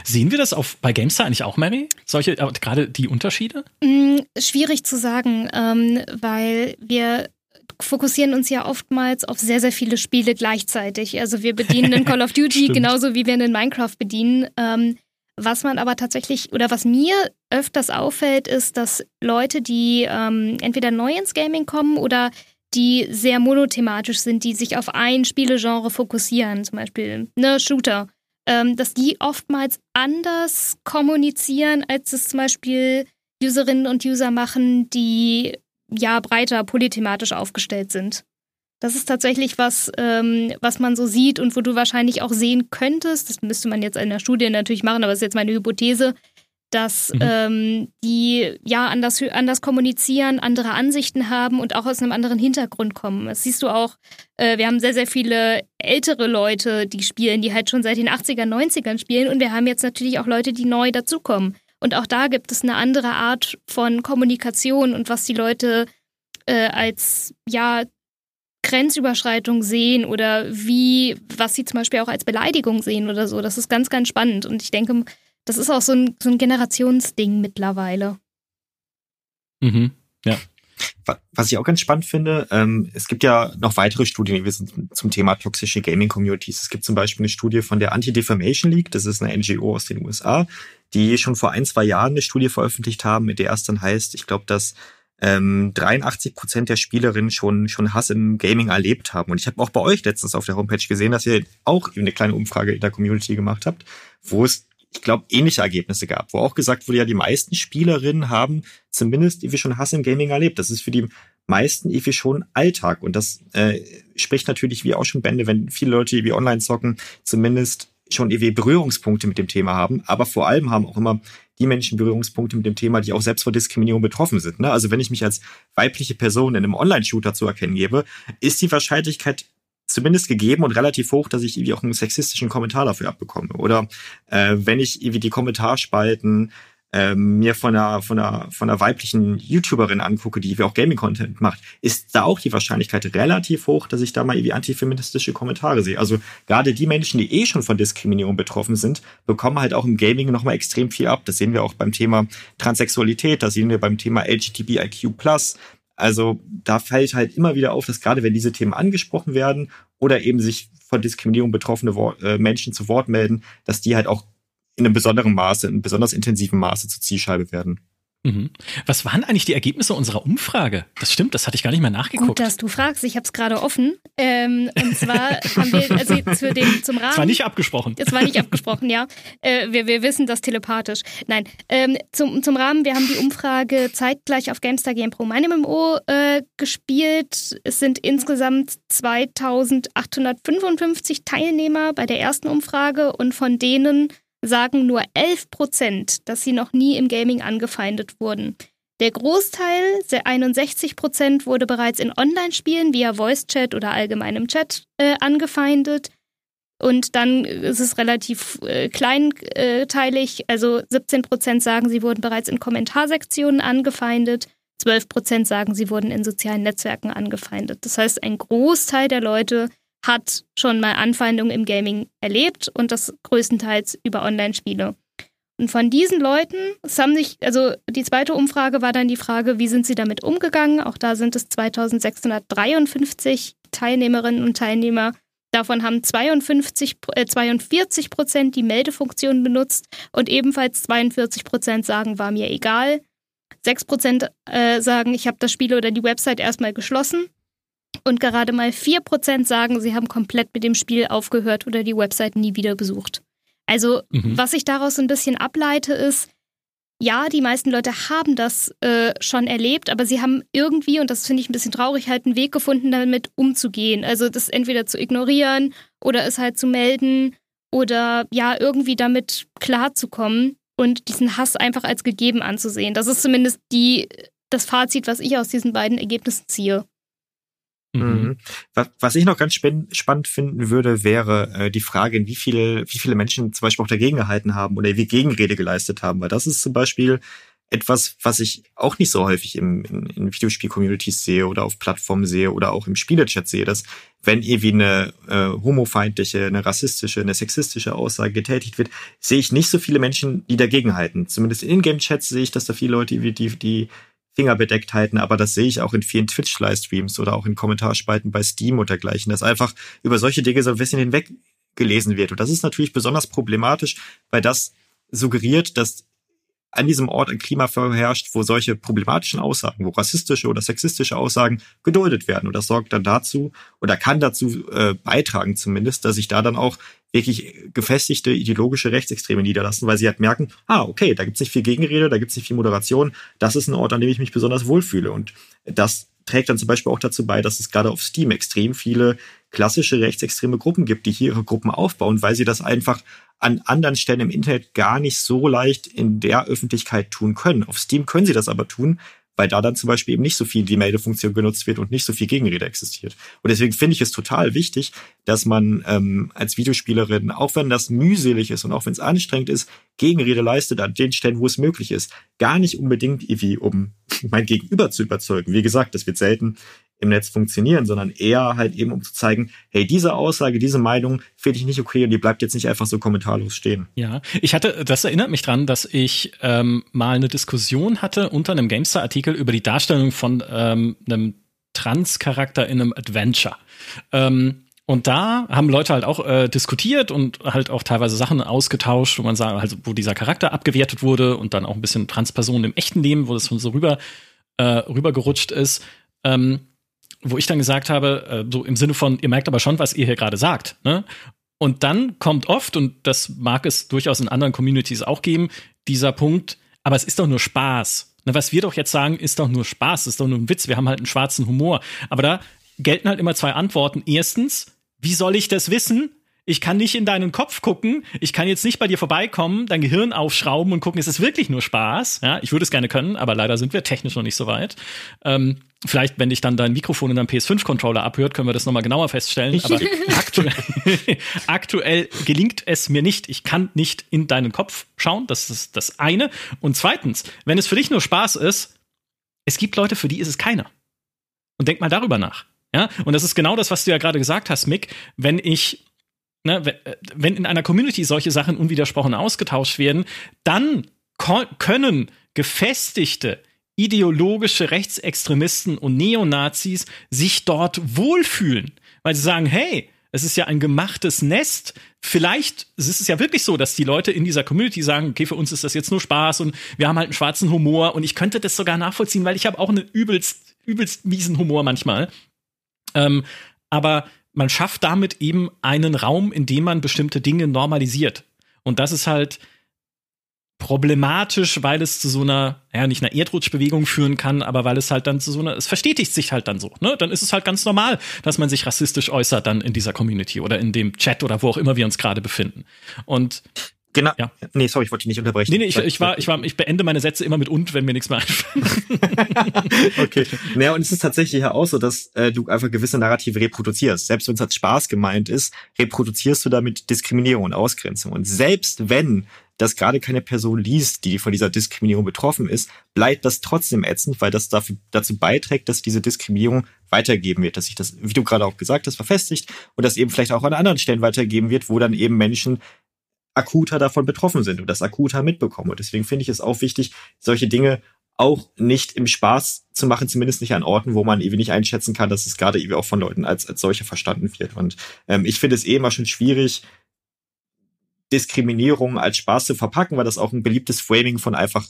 Sehen wir das auf, bei GameStar eigentlich auch, Mary? Solche, äh, gerade die Unterschiede? Mm, schwierig zu sagen, ähm, weil wir fokussieren uns ja oftmals auf sehr, sehr viele Spiele gleichzeitig. Also wir bedienen in Call of Duty genauso wie wir in Minecraft bedienen. Ähm, was man aber tatsächlich oder was mir öfters auffällt, ist, dass Leute, die ähm, entweder neu ins Gaming kommen oder die sehr monothematisch sind, die sich auf ein Spielegenre fokussieren, zum Beispiel ne, Shooter, ähm, dass die oftmals anders kommunizieren, als es zum Beispiel Userinnen und User machen, die ja breiter polythematisch aufgestellt sind. Das ist tatsächlich was, ähm, was man so sieht und wo du wahrscheinlich auch sehen könntest, das müsste man jetzt in der Studie natürlich machen, aber das ist jetzt meine Hypothese, dass mhm. ähm, die ja anders, anders kommunizieren, andere Ansichten haben und auch aus einem anderen Hintergrund kommen. Das siehst du auch, äh, wir haben sehr, sehr viele ältere Leute, die spielen, die halt schon seit den 80er, 90ern spielen und wir haben jetzt natürlich auch Leute, die neu dazukommen. Und auch da gibt es eine andere Art von Kommunikation und was die Leute äh, als ja Grenzüberschreitung sehen oder wie, was sie zum Beispiel auch als Beleidigung sehen oder so. Das ist ganz, ganz spannend. Und ich denke, das ist auch so ein, so ein Generationsding mittlerweile. Mhm, ja. Was ich auch ganz spannend finde, ähm, es gibt ja noch weitere Studien zum Thema toxische Gaming-Communities. Es gibt zum Beispiel eine Studie von der Anti-Defamation League, das ist eine NGO aus den USA, die schon vor ein, zwei Jahren eine Studie veröffentlicht haben, mit der es dann heißt, ich glaube, dass ähm, 83 Prozent der Spielerinnen schon, schon Hass im Gaming erlebt haben. Und ich habe auch bei euch letztens auf der Homepage gesehen, dass ihr auch eine kleine Umfrage in der Community gemacht habt, wo es, ich glaube, ähnliche Ergebnisse gab, wo auch gesagt wurde, ja, die meisten Spielerinnen haben zumindest irgendwie schon Hass im Gaming erlebt. Das ist für die meisten irgendwie schon Alltag. Und das äh, spricht natürlich wie auch schon Bände, wenn viele Leute wie online zocken, zumindest schon irgendwie Berührungspunkte mit dem Thema haben, aber vor allem haben auch immer die Menschen Berührungspunkte mit dem Thema, die auch selbst vor Diskriminierung betroffen sind. Ne? Also wenn ich mich als weibliche Person in einem Online-Shooter zu erkennen gebe, ist die Wahrscheinlichkeit zumindest gegeben und relativ hoch, dass ich irgendwie auch einen sexistischen Kommentar dafür abbekomme. Oder äh, wenn ich irgendwie die Kommentarspalten ähm, mir von einer, von, einer, von einer weiblichen YouTuberin angucke, die auch Gaming-Content macht, ist da auch die Wahrscheinlichkeit relativ hoch, dass ich da mal irgendwie antifeministische Kommentare sehe. Also gerade die Menschen, die eh schon von Diskriminierung betroffen sind, bekommen halt auch im Gaming nochmal extrem viel ab. Das sehen wir auch beim Thema Transsexualität, das sehen wir beim Thema LGBTIQ+. Also da fällt halt immer wieder auf, dass gerade wenn diese Themen angesprochen werden oder eben sich von Diskriminierung betroffene äh, Menschen zu Wort melden, dass die halt auch in einem besonderen Maße, in einem besonders intensiven Maße zur Zielscheibe werden. Mhm. Was waren eigentlich die Ergebnisse unserer Umfrage? Das stimmt, das hatte ich gar nicht mehr nachgeguckt. Gut, dass du fragst. Ich habe es gerade offen. Ähm, und zwar haben wir also für den zum Rahmen. Es war nicht abgesprochen. Es war nicht abgesprochen, ja. Äh, wir, wir wissen das telepathisch. Nein, ähm, zum, zum Rahmen. Wir haben die Umfrage zeitgleich auf GameStar Game Pro Mein MMO äh, gespielt. Es sind insgesamt 2855 Teilnehmer bei der ersten Umfrage und von denen sagen nur 11 Prozent, dass sie noch nie im Gaming angefeindet wurden. Der Großteil, 61 Prozent, wurde bereits in Online-Spielen via Voice-Chat oder allgemeinem Chat äh, angefeindet. Und dann ist es relativ äh, kleinteilig. Also 17 Prozent sagen, sie wurden bereits in Kommentarsektionen angefeindet. 12 Prozent sagen, sie wurden in sozialen Netzwerken angefeindet. Das heißt, ein Großteil der Leute hat schon mal Anfeindungen im Gaming erlebt und das größtenteils über Online-Spiele. Und von diesen Leuten, es haben sich, also die zweite Umfrage war dann die Frage, wie sind sie damit umgegangen? Auch da sind es 2653 Teilnehmerinnen und Teilnehmer. Davon haben 52, äh, 42 Prozent die Meldefunktion benutzt und ebenfalls 42 Prozent sagen, war mir egal. 6 Prozent äh, sagen, ich habe das Spiel oder die Website erstmal geschlossen. Und gerade mal 4% sagen, sie haben komplett mit dem Spiel aufgehört oder die Website nie wieder besucht. Also, mhm. was ich daraus ein bisschen ableite, ist, ja, die meisten Leute haben das äh, schon erlebt, aber sie haben irgendwie, und das finde ich ein bisschen traurig, halt einen Weg gefunden, damit umzugehen. Also das entweder zu ignorieren oder es halt zu melden oder ja, irgendwie damit klarzukommen. und diesen Hass einfach als gegeben anzusehen. Das ist zumindest die, das Fazit, was ich aus diesen beiden Ergebnissen ziehe. Mhm. Was ich noch ganz spannend finden würde, wäre äh, die Frage, wie viele, wie viele Menschen zum Beispiel auch dagegen gehalten haben oder wie Gegenrede geleistet haben. Weil das ist zum Beispiel etwas, was ich auch nicht so häufig im, in, in Videospiel-Communities sehe oder auf Plattformen sehe oder auch im Spielechat sehe, dass wenn irgendwie eine äh, homofeindliche, eine rassistische, eine sexistische Aussage getätigt wird, sehe ich nicht so viele Menschen, die dagegen halten. Zumindest in Ingame-Chats sehe ich, dass da viele Leute die, die, die Finger bedeckt halten, aber das sehe ich auch in vielen Twitch-Livestreams oder auch in Kommentarspalten bei Steam und dergleichen, dass einfach über solche Dinge so ein bisschen hinweg gelesen wird. Und das ist natürlich besonders problematisch, weil das suggeriert, dass an diesem Ort ein Klima vorherrscht, wo solche problematischen Aussagen, wo rassistische oder sexistische Aussagen geduldet werden. Und das sorgt dann dazu oder kann dazu äh, beitragen zumindest, dass sich da dann auch wirklich gefestigte ideologische Rechtsextreme niederlassen, weil sie halt merken, ah, okay, da gibt's nicht viel Gegenrede, da gibt's nicht viel Moderation, das ist ein Ort, an dem ich mich besonders wohlfühle. Und das trägt dann zum Beispiel auch dazu bei, dass es gerade auf Steam extrem viele klassische rechtsextreme Gruppen gibt, die hier ihre Gruppen aufbauen, weil sie das einfach an anderen Stellen im Internet gar nicht so leicht in der Öffentlichkeit tun können. Auf Steam können sie das aber tun, weil da dann zum Beispiel eben nicht so viel die Meldefunktion genutzt wird und nicht so viel Gegenrede existiert. Und deswegen finde ich es total wichtig, dass man ähm, als Videospielerin, auch wenn das mühselig ist und auch wenn es anstrengend ist, Gegenrede leistet an den Stellen, wo es möglich ist. Gar nicht unbedingt irgendwie, um mein Gegenüber zu überzeugen. Wie gesagt, das wird selten im Netz funktionieren, sondern eher halt eben, um zu zeigen, hey, diese Aussage, diese Meinung finde ich nicht okay und die bleibt jetzt nicht einfach so kommentarlos stehen. Ja, ich hatte, das erinnert mich dran, dass ich ähm, mal eine Diskussion hatte unter einem GameStar-Artikel über die Darstellung von ähm, einem Trans-Charakter in einem Adventure. Ähm, und da haben Leute halt auch äh, diskutiert und halt auch teilweise Sachen ausgetauscht, wo man sagt, also wo dieser Charakter abgewertet wurde und dann auch ein bisschen Transpersonen im echten Leben, wo das so rüber äh, rübergerutscht ist. Ähm, wo ich dann gesagt habe, äh, so im Sinne von, ihr merkt aber schon, was ihr hier gerade sagt. Ne? Und dann kommt oft, und das mag es durchaus in anderen Communities auch geben, dieser Punkt, aber es ist doch nur Spaß. Ne, was wir doch jetzt sagen, ist doch nur Spaß, ist doch nur ein Witz, wir haben halt einen schwarzen Humor. Aber da gelten halt immer zwei Antworten. Erstens, wie soll ich das wissen? Ich kann nicht in deinen Kopf gucken. Ich kann jetzt nicht bei dir vorbeikommen, dein Gehirn aufschrauben und gucken, ist es wirklich nur Spaß? Ja, ich würde es gerne können, aber leider sind wir technisch noch nicht so weit. Ähm, vielleicht, wenn dich dann dein Mikrofon in deinem PS5-Controller abhört, können wir das nochmal genauer feststellen. Aber aktuell, aktuell gelingt es mir nicht. Ich kann nicht in deinen Kopf schauen. Das ist das eine. Und zweitens, wenn es für dich nur Spaß ist, es gibt Leute, für die ist es keiner. Und denk mal darüber nach. Ja, und das ist genau das, was du ja gerade gesagt hast, Mick. Wenn ich ne, äh, wenn in einer Community solche Sachen unwidersprochen ausgetauscht werden, dann können gefestigte ideologische Rechtsextremisten und Neonazis sich dort wohlfühlen, weil sie sagen, hey, es ist ja ein gemachtes Nest. Vielleicht ist es ja wirklich so, dass die Leute in dieser Community sagen, okay, für uns ist das jetzt nur Spaß und wir haben halt einen schwarzen Humor und ich könnte das sogar nachvollziehen, weil ich habe auch einen übelst, übelst miesen Humor manchmal. Ähm, aber man schafft damit eben einen Raum, in dem man bestimmte Dinge normalisiert. Und das ist halt problematisch, weil es zu so einer, ja, nicht einer Erdrutschbewegung führen kann, aber weil es halt dann zu so einer, es verstetigt sich halt dann so, ne? Dann ist es halt ganz normal, dass man sich rassistisch äußert dann in dieser Community oder in dem Chat oder wo auch immer wir uns gerade befinden. Und Genau. Ja. Nee, sorry, ich wollte dich nicht unterbrechen. Nee, nee, ich, ich, war, ich, war, ich beende meine Sätze immer mit und, wenn mir nichts mehr einfällt. okay. Naja, und es ist tatsächlich ja auch so, dass äh, du einfach gewisse Narrative reproduzierst. Selbst wenn es als Spaß gemeint ist, reproduzierst du damit Diskriminierung und Ausgrenzung. Und selbst wenn das gerade keine Person liest, die von dieser Diskriminierung betroffen ist, bleibt das trotzdem ätzend, weil das dafür, dazu beiträgt, dass diese Diskriminierung weitergeben wird, dass sich das, wie du gerade auch gesagt hast, verfestigt und das eben vielleicht auch an anderen Stellen weitergeben wird, wo dann eben Menschen akuter davon betroffen sind und das akuter mitbekommen. Und deswegen finde ich es auch wichtig, solche Dinge auch nicht im Spaß zu machen, zumindest nicht an Orten, wo man eben nicht einschätzen kann, dass es gerade eben auch von Leuten als, als solche verstanden wird. Und ähm, ich finde es eh immer schon schwierig, Diskriminierung als Spaß zu verpacken, weil das auch ein beliebtes Framing von einfach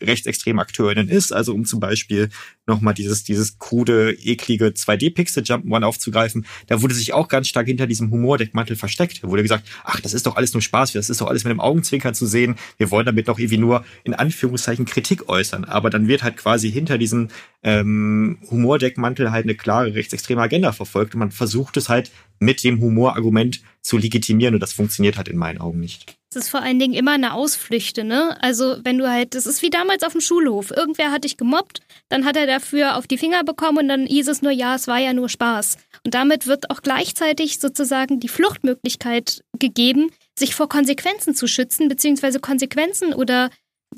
rechtsextremen Akteurinnen ist. Also um zum Beispiel nochmal dieses, dieses krude, eklige 2D-Pixel-Jump'n'One aufzugreifen, da wurde sich auch ganz stark hinter diesem Humordeckmantel versteckt. Da wurde gesagt, ach, das ist doch alles nur Spaß, das ist doch alles mit dem Augenzwinkern zu sehen. Wir wollen damit doch irgendwie nur in Anführungszeichen Kritik äußern. Aber dann wird halt quasi hinter diesem ähm, Humordeckmantel halt eine klare rechtsextreme Agenda verfolgt und man versucht es halt mit dem Humorargument zu legitimieren und das funktioniert halt in meinen Augen nicht. Es ist vor allen Dingen immer eine Ausflüchte, ne? Also wenn du halt, das ist wie damals auf dem Schulhof. Irgendwer hat dich gemobbt, dann hat er dafür auf die Finger bekommen und dann hieß es nur, ja, es war ja nur Spaß. Und damit wird auch gleichzeitig sozusagen die Fluchtmöglichkeit gegeben, sich vor Konsequenzen zu schützen, beziehungsweise Konsequenzen oder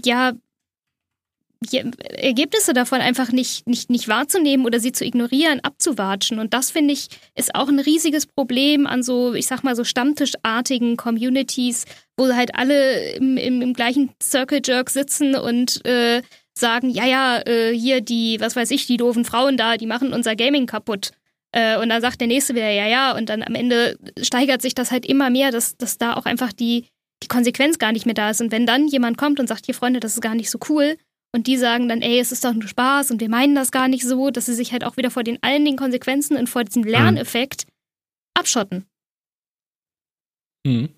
ja, Ergebnisse davon einfach nicht, nicht, nicht wahrzunehmen oder sie zu ignorieren, abzuwatschen. Und das, finde ich, ist auch ein riesiges Problem an so, ich sag mal, so stammtischartigen Communities, wo halt alle im, im, im gleichen Circle Jerk sitzen und äh, sagen, ja, ja, äh, hier die, was weiß ich, die doofen Frauen da, die machen unser Gaming kaputt. Äh, und dann sagt der nächste wieder, ja, ja, und dann am Ende steigert sich das halt immer mehr, dass, dass da auch einfach die, die Konsequenz gar nicht mehr da ist. Und wenn dann jemand kommt und sagt, hier Freunde, das ist gar nicht so cool, und die sagen dann, ey, es ist doch nur Spaß und wir meinen das gar nicht so, dass sie sich halt auch wieder vor den allen den Konsequenzen und vor diesem. Lerneffekt mhm. abschotten. Mhm.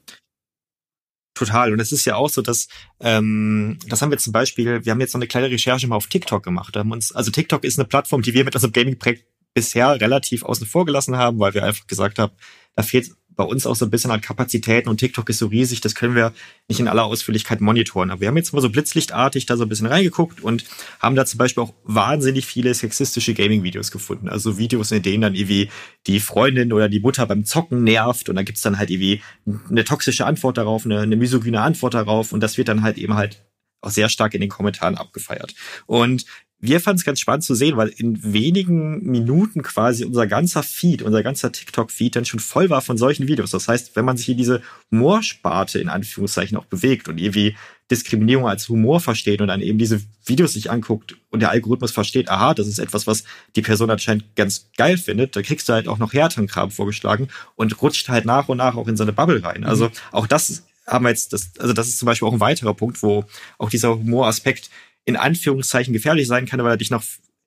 Total. Und es ist ja auch so, dass ähm, das haben wir zum Beispiel, wir haben jetzt noch eine kleine Recherche mal auf TikTok gemacht. Haben uns, also TikTok ist eine Plattform, die wir mit unserem Gaming-Projekt bisher relativ außen vor gelassen haben, weil wir einfach gesagt haben, da fehlt bei uns auch so ein bisschen an Kapazitäten und TikTok ist so riesig, das können wir nicht in aller Ausführlichkeit monitoren. Aber wir haben jetzt mal so blitzlichtartig da so ein bisschen reingeguckt und haben da zum Beispiel auch wahnsinnig viele sexistische Gaming-Videos gefunden. Also Videos, in denen dann irgendwie die Freundin oder die Mutter beim Zocken nervt und dann gibt's dann halt irgendwie eine toxische Antwort darauf, eine, eine misogyne Antwort darauf und das wird dann halt eben halt auch sehr stark in den Kommentaren abgefeiert. Und wir fanden es ganz spannend zu sehen, weil in wenigen Minuten quasi unser ganzer Feed, unser ganzer TikTok-Feed dann schon voll war von solchen Videos. Das heißt, wenn man sich in diese Humorsparte in Anführungszeichen auch bewegt und irgendwie Diskriminierung als Humor versteht und dann eben diese Videos sich anguckt und der Algorithmus versteht, aha, das ist etwas, was die Person anscheinend ganz geil findet, da kriegst du halt auch noch härteren Kram vorgeschlagen und rutscht halt nach und nach auch in so eine Bubble rein. Also mhm. auch das haben wir jetzt, das, also das ist zum Beispiel auch ein weiterer Punkt, wo auch dieser Humoraspekt in Anführungszeichen gefährlich sein kann, weil er dich noch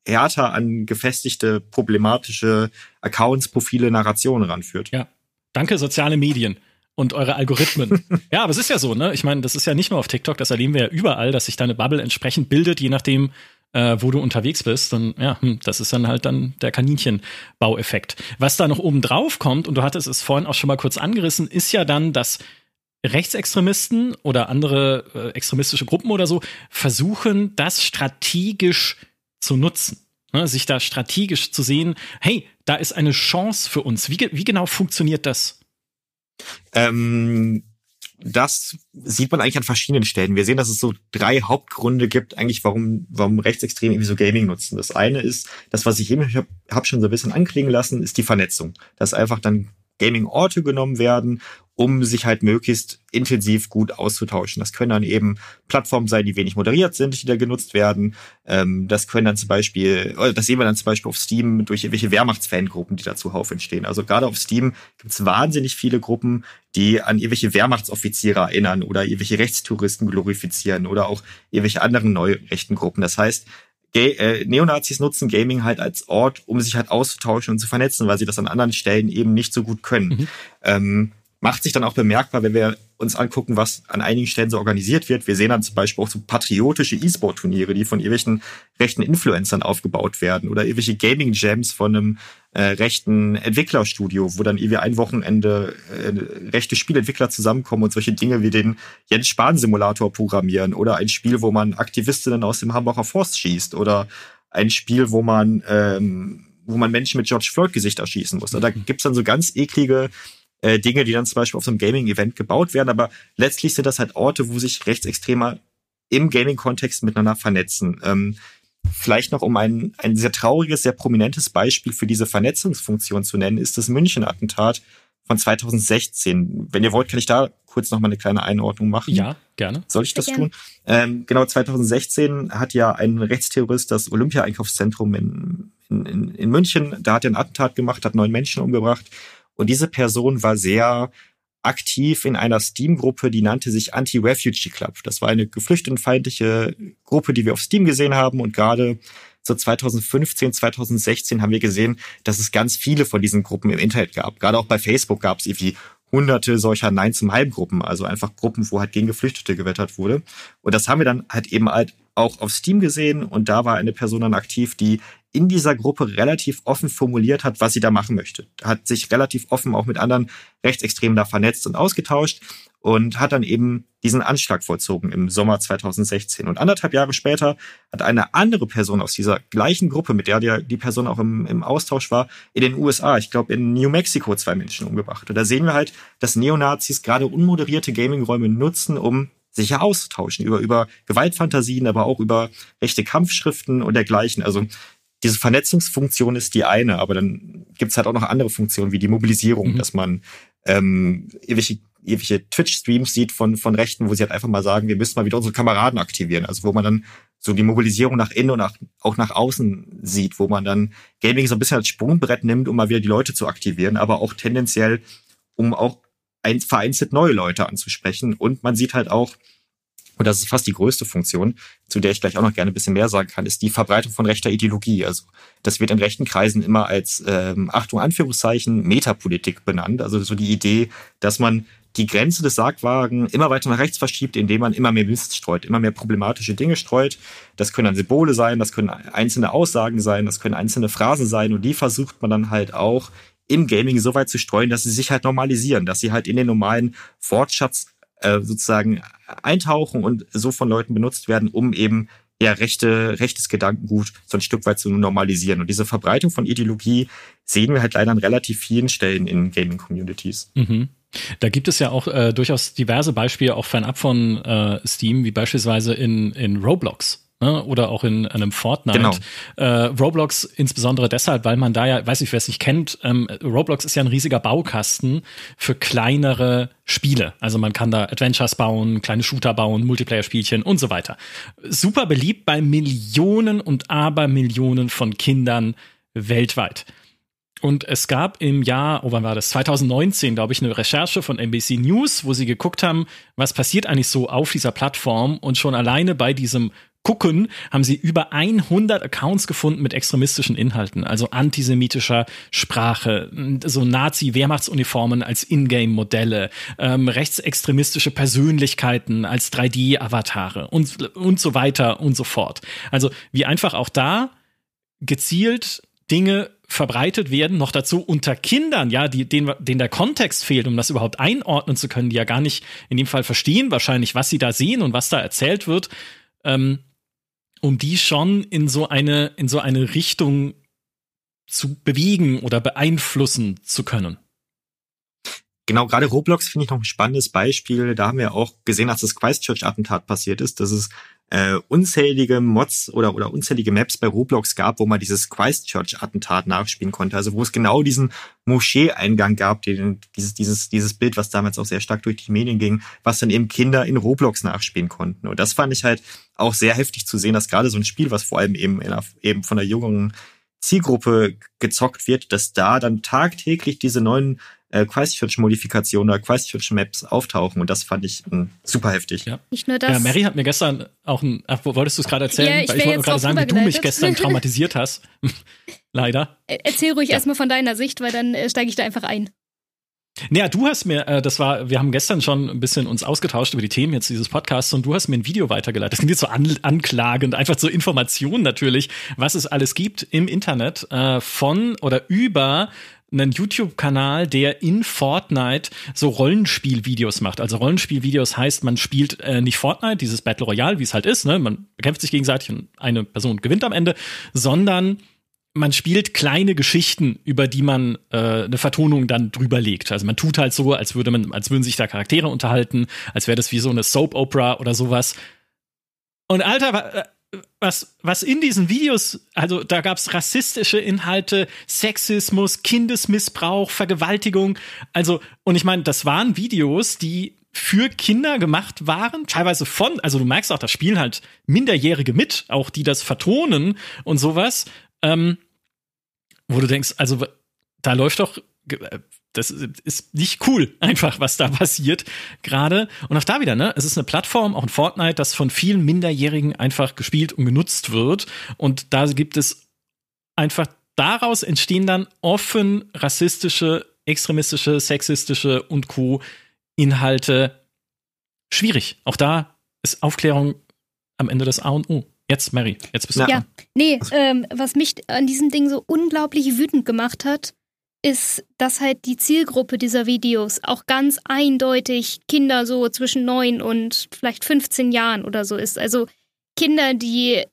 härter an gefestigte, problematische Accounts, Profile, Narrationen ranführt. Ja. Danke, soziale Medien und eure Algorithmen. ja, aber es ist ja so, ne? Ich meine, das ist ja nicht nur auf TikTok, das erleben wir ja überall, dass sich deine Bubble entsprechend bildet, je nachdem, äh, wo du unterwegs bist. Und ja, hm, das ist dann halt dann der Kaninchenbaueffekt. Was da noch oben drauf kommt, und du hattest es vorhin auch schon mal kurz angerissen, ist ja dann, dass Rechtsextremisten oder andere äh, extremistische Gruppen oder so versuchen, das strategisch zu nutzen. Ne, sich da strategisch zu sehen, hey, da ist eine Chance für uns. Wie, wie genau funktioniert das? Ähm, das sieht man eigentlich an verschiedenen Stellen. Wir sehen, dass es so drei Hauptgründe gibt, eigentlich, warum, warum Rechtsextreme irgendwie so Gaming nutzen. Das eine ist, das, was ich eben hab, hab schon so ein bisschen anklingen lassen, ist die Vernetzung. Dass einfach dann Gaming-Orte genommen werden um sich halt möglichst intensiv gut auszutauschen. Das können dann eben Plattformen sein, die wenig moderiert sind, die da genutzt werden. Ähm, das können dann zum Beispiel, das sehen wir dann zum Beispiel auf Steam durch irgendwelche Wehrmachtsfangruppen, die da zuhauf entstehen. Also gerade auf Steam gibt es wahnsinnig viele Gruppen, die an irgendwelche Wehrmachtsoffiziere erinnern oder irgendwelche Rechtstouristen glorifizieren oder auch irgendwelche anderen neurechten Gruppen. Das heißt, äh, Neonazis nutzen Gaming halt als Ort, um sich halt auszutauschen und zu vernetzen, weil sie das an anderen Stellen eben nicht so gut können. Mhm. Ähm, macht sich dann auch bemerkbar, wenn wir uns angucken, was an einigen Stellen so organisiert wird. Wir sehen dann zum Beispiel auch so patriotische E-Sport-Turniere, die von irgendwelchen rechten Influencern aufgebaut werden oder irgendwelche Gaming-Jams von einem äh, rechten Entwicklerstudio, wo dann irgendwie ein Wochenende äh, rechte Spielentwickler zusammenkommen und solche Dinge wie den Jens Spahn-Simulator programmieren oder ein Spiel, wo man Aktivistinnen aus dem Hambacher Forst schießt oder ein Spiel, wo man ähm, wo man Menschen mit George Floyd Gesicht erschießen muss. Da gibt's dann so ganz eklige äh, Dinge, die dann zum Beispiel auf so einem Gaming-Event gebaut werden. Aber letztlich sind das halt Orte, wo sich Rechtsextremer im Gaming-Kontext miteinander vernetzen. Ähm, vielleicht noch um ein, ein sehr trauriges, sehr prominentes Beispiel für diese Vernetzungsfunktion zu nennen, ist das München-Attentat von 2016. Wenn ihr wollt, kann ich da kurz noch mal eine kleine Einordnung machen. Ja, gerne. Soll ich das tun? Ähm, genau, 2016 hat ja ein Rechtsterrorist das Olympia-Einkaufszentrum in, in, in München, da hat er ein Attentat gemacht, hat neun Menschen umgebracht. Und diese Person war sehr aktiv in einer Steam-Gruppe, die nannte sich Anti-Refugee Club. Das war eine geflüchtetenfeindliche Gruppe, die wir auf Steam gesehen haben. Und gerade so 2015, 2016 haben wir gesehen, dass es ganz viele von diesen Gruppen im Internet gab. Gerade auch bei Facebook gab es irgendwie hunderte solcher Nein zum Halben Gruppen, also einfach Gruppen, wo halt gegen Geflüchtete gewettert wurde. Und das haben wir dann halt eben halt auch auf Steam gesehen und da war eine Person dann aktiv, die in dieser Gruppe relativ offen formuliert hat, was sie da machen möchte. Hat sich relativ offen auch mit anderen Rechtsextremen da vernetzt und ausgetauscht und hat dann eben diesen Anschlag vollzogen im Sommer 2016. Und anderthalb Jahre später hat eine andere Person aus dieser gleichen Gruppe, mit der die, Person auch im, im Austausch war, in den USA, ich glaube in New Mexico, zwei Menschen umgebracht. Und da sehen wir halt, dass Neonazis gerade unmoderierte Gaming-Räume nutzen, um sich ja auszutauschen über, über Gewaltfantasien, aber auch über rechte Kampfschriften und dergleichen. Also diese Vernetzungsfunktion ist die eine, aber dann gibt's halt auch noch andere Funktionen wie die Mobilisierung, mhm. dass man ähm, irgendwelche, irgendwelche Twitch-Streams sieht von, von Rechten, wo sie halt einfach mal sagen, wir müssen mal wieder unsere Kameraden aktivieren. Also wo man dann so die Mobilisierung nach innen und nach, auch nach außen sieht, wo man dann Gaming so ein bisschen als Sprungbrett nimmt, um mal wieder die Leute zu aktivieren, aber auch tendenziell, um auch ein, vereinzelt neue Leute anzusprechen. Und man sieht halt auch, und das ist fast die größte Funktion, zu der ich gleich auch noch gerne ein bisschen mehr sagen kann, ist die Verbreitung von rechter Ideologie. Also das wird in rechten Kreisen immer als ähm, Achtung Anführungszeichen Metapolitik benannt. Also so die Idee, dass man die Grenze des Sargwagen immer weiter nach rechts verschiebt, indem man immer mehr Mist streut, immer mehr problematische Dinge streut. Das können dann Symbole sein, das können einzelne Aussagen sein, das können einzelne Phrasen sein und die versucht man dann halt auch im Gaming so weit zu streuen, dass sie sich halt normalisieren, dass sie halt in den normalen Wortschatz äh, sozusagen eintauchen und so von Leuten benutzt werden, um eben ja rechte, rechtes Gedankengut so ein Stück weit zu normalisieren. Und diese Verbreitung von Ideologie sehen wir halt leider an relativ vielen Stellen in Gaming-Communities. Mhm. Da gibt es ja auch äh, durchaus diverse Beispiele, auch fernab von äh, Steam, wie beispielsweise in, in Roblox ne? oder auch in, einem Fortnite. Genau. Äh, Roblox insbesondere deshalb, weil man da ja, weiß ich, wer es nicht kennt, ähm, Roblox ist ja ein riesiger Baukasten für kleinere Spiele. Also man kann da Adventures bauen, kleine Shooter bauen, Multiplayer-Spielchen und so weiter. Super beliebt bei Millionen und Abermillionen von Kindern weltweit. Und es gab im Jahr, oh wann war das? 2019, glaube ich, eine Recherche von NBC News, wo sie geguckt haben, was passiert eigentlich so auf dieser Plattform und schon alleine bei diesem gucken, haben sie über 100 Accounts gefunden mit extremistischen Inhalten, also antisemitischer Sprache, so Nazi-Wehrmachtsuniformen als Ingame-Modelle, ähm, rechtsextremistische Persönlichkeiten als 3D-Avatare und, und so weiter und so fort. Also wie einfach auch da gezielt Dinge verbreitet werden, noch dazu unter Kindern, ja, die, denen, denen der Kontext fehlt, um das überhaupt einordnen zu können, die ja gar nicht in dem Fall verstehen wahrscheinlich, was sie da sehen und was da erzählt wird. Ähm, um die schon in so eine, in so eine Richtung zu bewegen oder beeinflussen zu können. Genau, gerade Roblox finde ich noch ein spannendes Beispiel. Da haben wir auch gesehen, als das Christchurch-Attentat passiert ist, dass es äh, unzählige Mods oder, oder unzählige Maps bei Roblox gab, wo man dieses Christchurch-Attentat nachspielen konnte. Also wo es genau diesen Moschee-Eingang gab, den, dieses, dieses, dieses Bild, was damals auch sehr stark durch die Medien ging, was dann eben Kinder in Roblox nachspielen konnten. Und das fand ich halt auch sehr heftig zu sehen, dass gerade so ein Spiel, was vor allem eben, in eben von der jüngeren Zielgruppe gezockt wird, dass da dann tagtäglich diese neuen äh, Christchurch-Modifikationen oder Christchurch-Maps auftauchen und das fand ich äh, super heftig. Ja. Nicht nur das. Ja, Mary hat mir gestern auch ein, ach, wolltest du es gerade erzählen? Ja, ich, Weil ich wollte gerade sagen, wie du mich gestern traumatisiert hast. Leider. Erzähl ruhig ja. erstmal von deiner Sicht, weil dann äh, steige ich da einfach ein. Naja, du hast mir, äh, das war, wir haben gestern schon ein bisschen uns ausgetauscht über die Themen jetzt dieses Podcasts und du hast mir ein Video weitergeleitet. Das klingt jetzt so an, anklagend, einfach zur Information natürlich, was es alles gibt im Internet äh, von oder über einen YouTube-Kanal, der in Fortnite so Rollenspielvideos macht. Also Rollenspielvideos heißt, man spielt äh, nicht Fortnite, dieses Battle Royale, wie es halt ist, ne? Man bekämpft sich gegenseitig und eine Person gewinnt am Ende, sondern man spielt kleine Geschichten, über die man äh, eine Vertonung dann drüber legt. Also man tut halt so, als würde man, als würden sich da Charaktere unterhalten, als wäre das wie so eine Soap Opera oder sowas. Und Alter, äh, was, was in diesen Videos, also da gab es rassistische Inhalte, Sexismus, Kindesmissbrauch, Vergewaltigung. Also, und ich meine, das waren Videos, die für Kinder gemacht waren, teilweise von, also du merkst auch, da spielen halt Minderjährige mit, auch die das vertonen und sowas, ähm, wo du denkst, also da läuft doch äh, das ist nicht cool, einfach, was da passiert gerade. Und auch da wieder, ne? Es ist eine Plattform, auch ein Fortnite, das von vielen Minderjährigen einfach gespielt und genutzt wird. Und da gibt es einfach, daraus entstehen dann offen rassistische, extremistische, sexistische und Co. Inhalte. Schwierig. Auch da ist Aufklärung am Ende das A und O. Jetzt, Mary, jetzt bist du Ja, nee, ähm, was mich an diesem Ding so unglaublich wütend gemacht hat, ist, dass halt die Zielgruppe dieser Videos auch ganz eindeutig Kinder so zwischen 9 und vielleicht 15 Jahren oder so ist. Also Kinder, die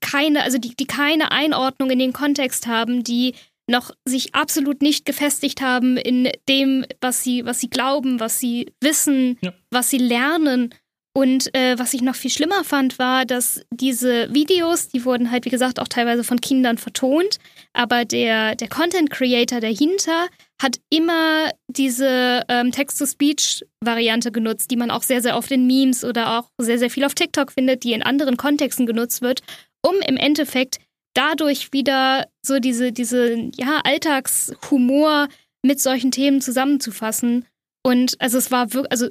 keine, also die, die keine Einordnung in den Kontext haben, die noch sich absolut nicht gefestigt haben in dem, was sie, was sie glauben, was sie wissen, ja. was sie lernen. Und äh, was ich noch viel schlimmer fand, war, dass diese Videos, die wurden halt, wie gesagt, auch teilweise von Kindern vertont, aber der, der Content Creator dahinter hat immer diese ähm, Text-to-Speech-Variante genutzt, die man auch sehr, sehr oft in Memes oder auch sehr, sehr viel auf TikTok findet, die in anderen Kontexten genutzt wird, um im Endeffekt dadurch wieder so diese, diese ja, Alltagshumor mit solchen Themen zusammenzufassen. Und also es war wirklich, also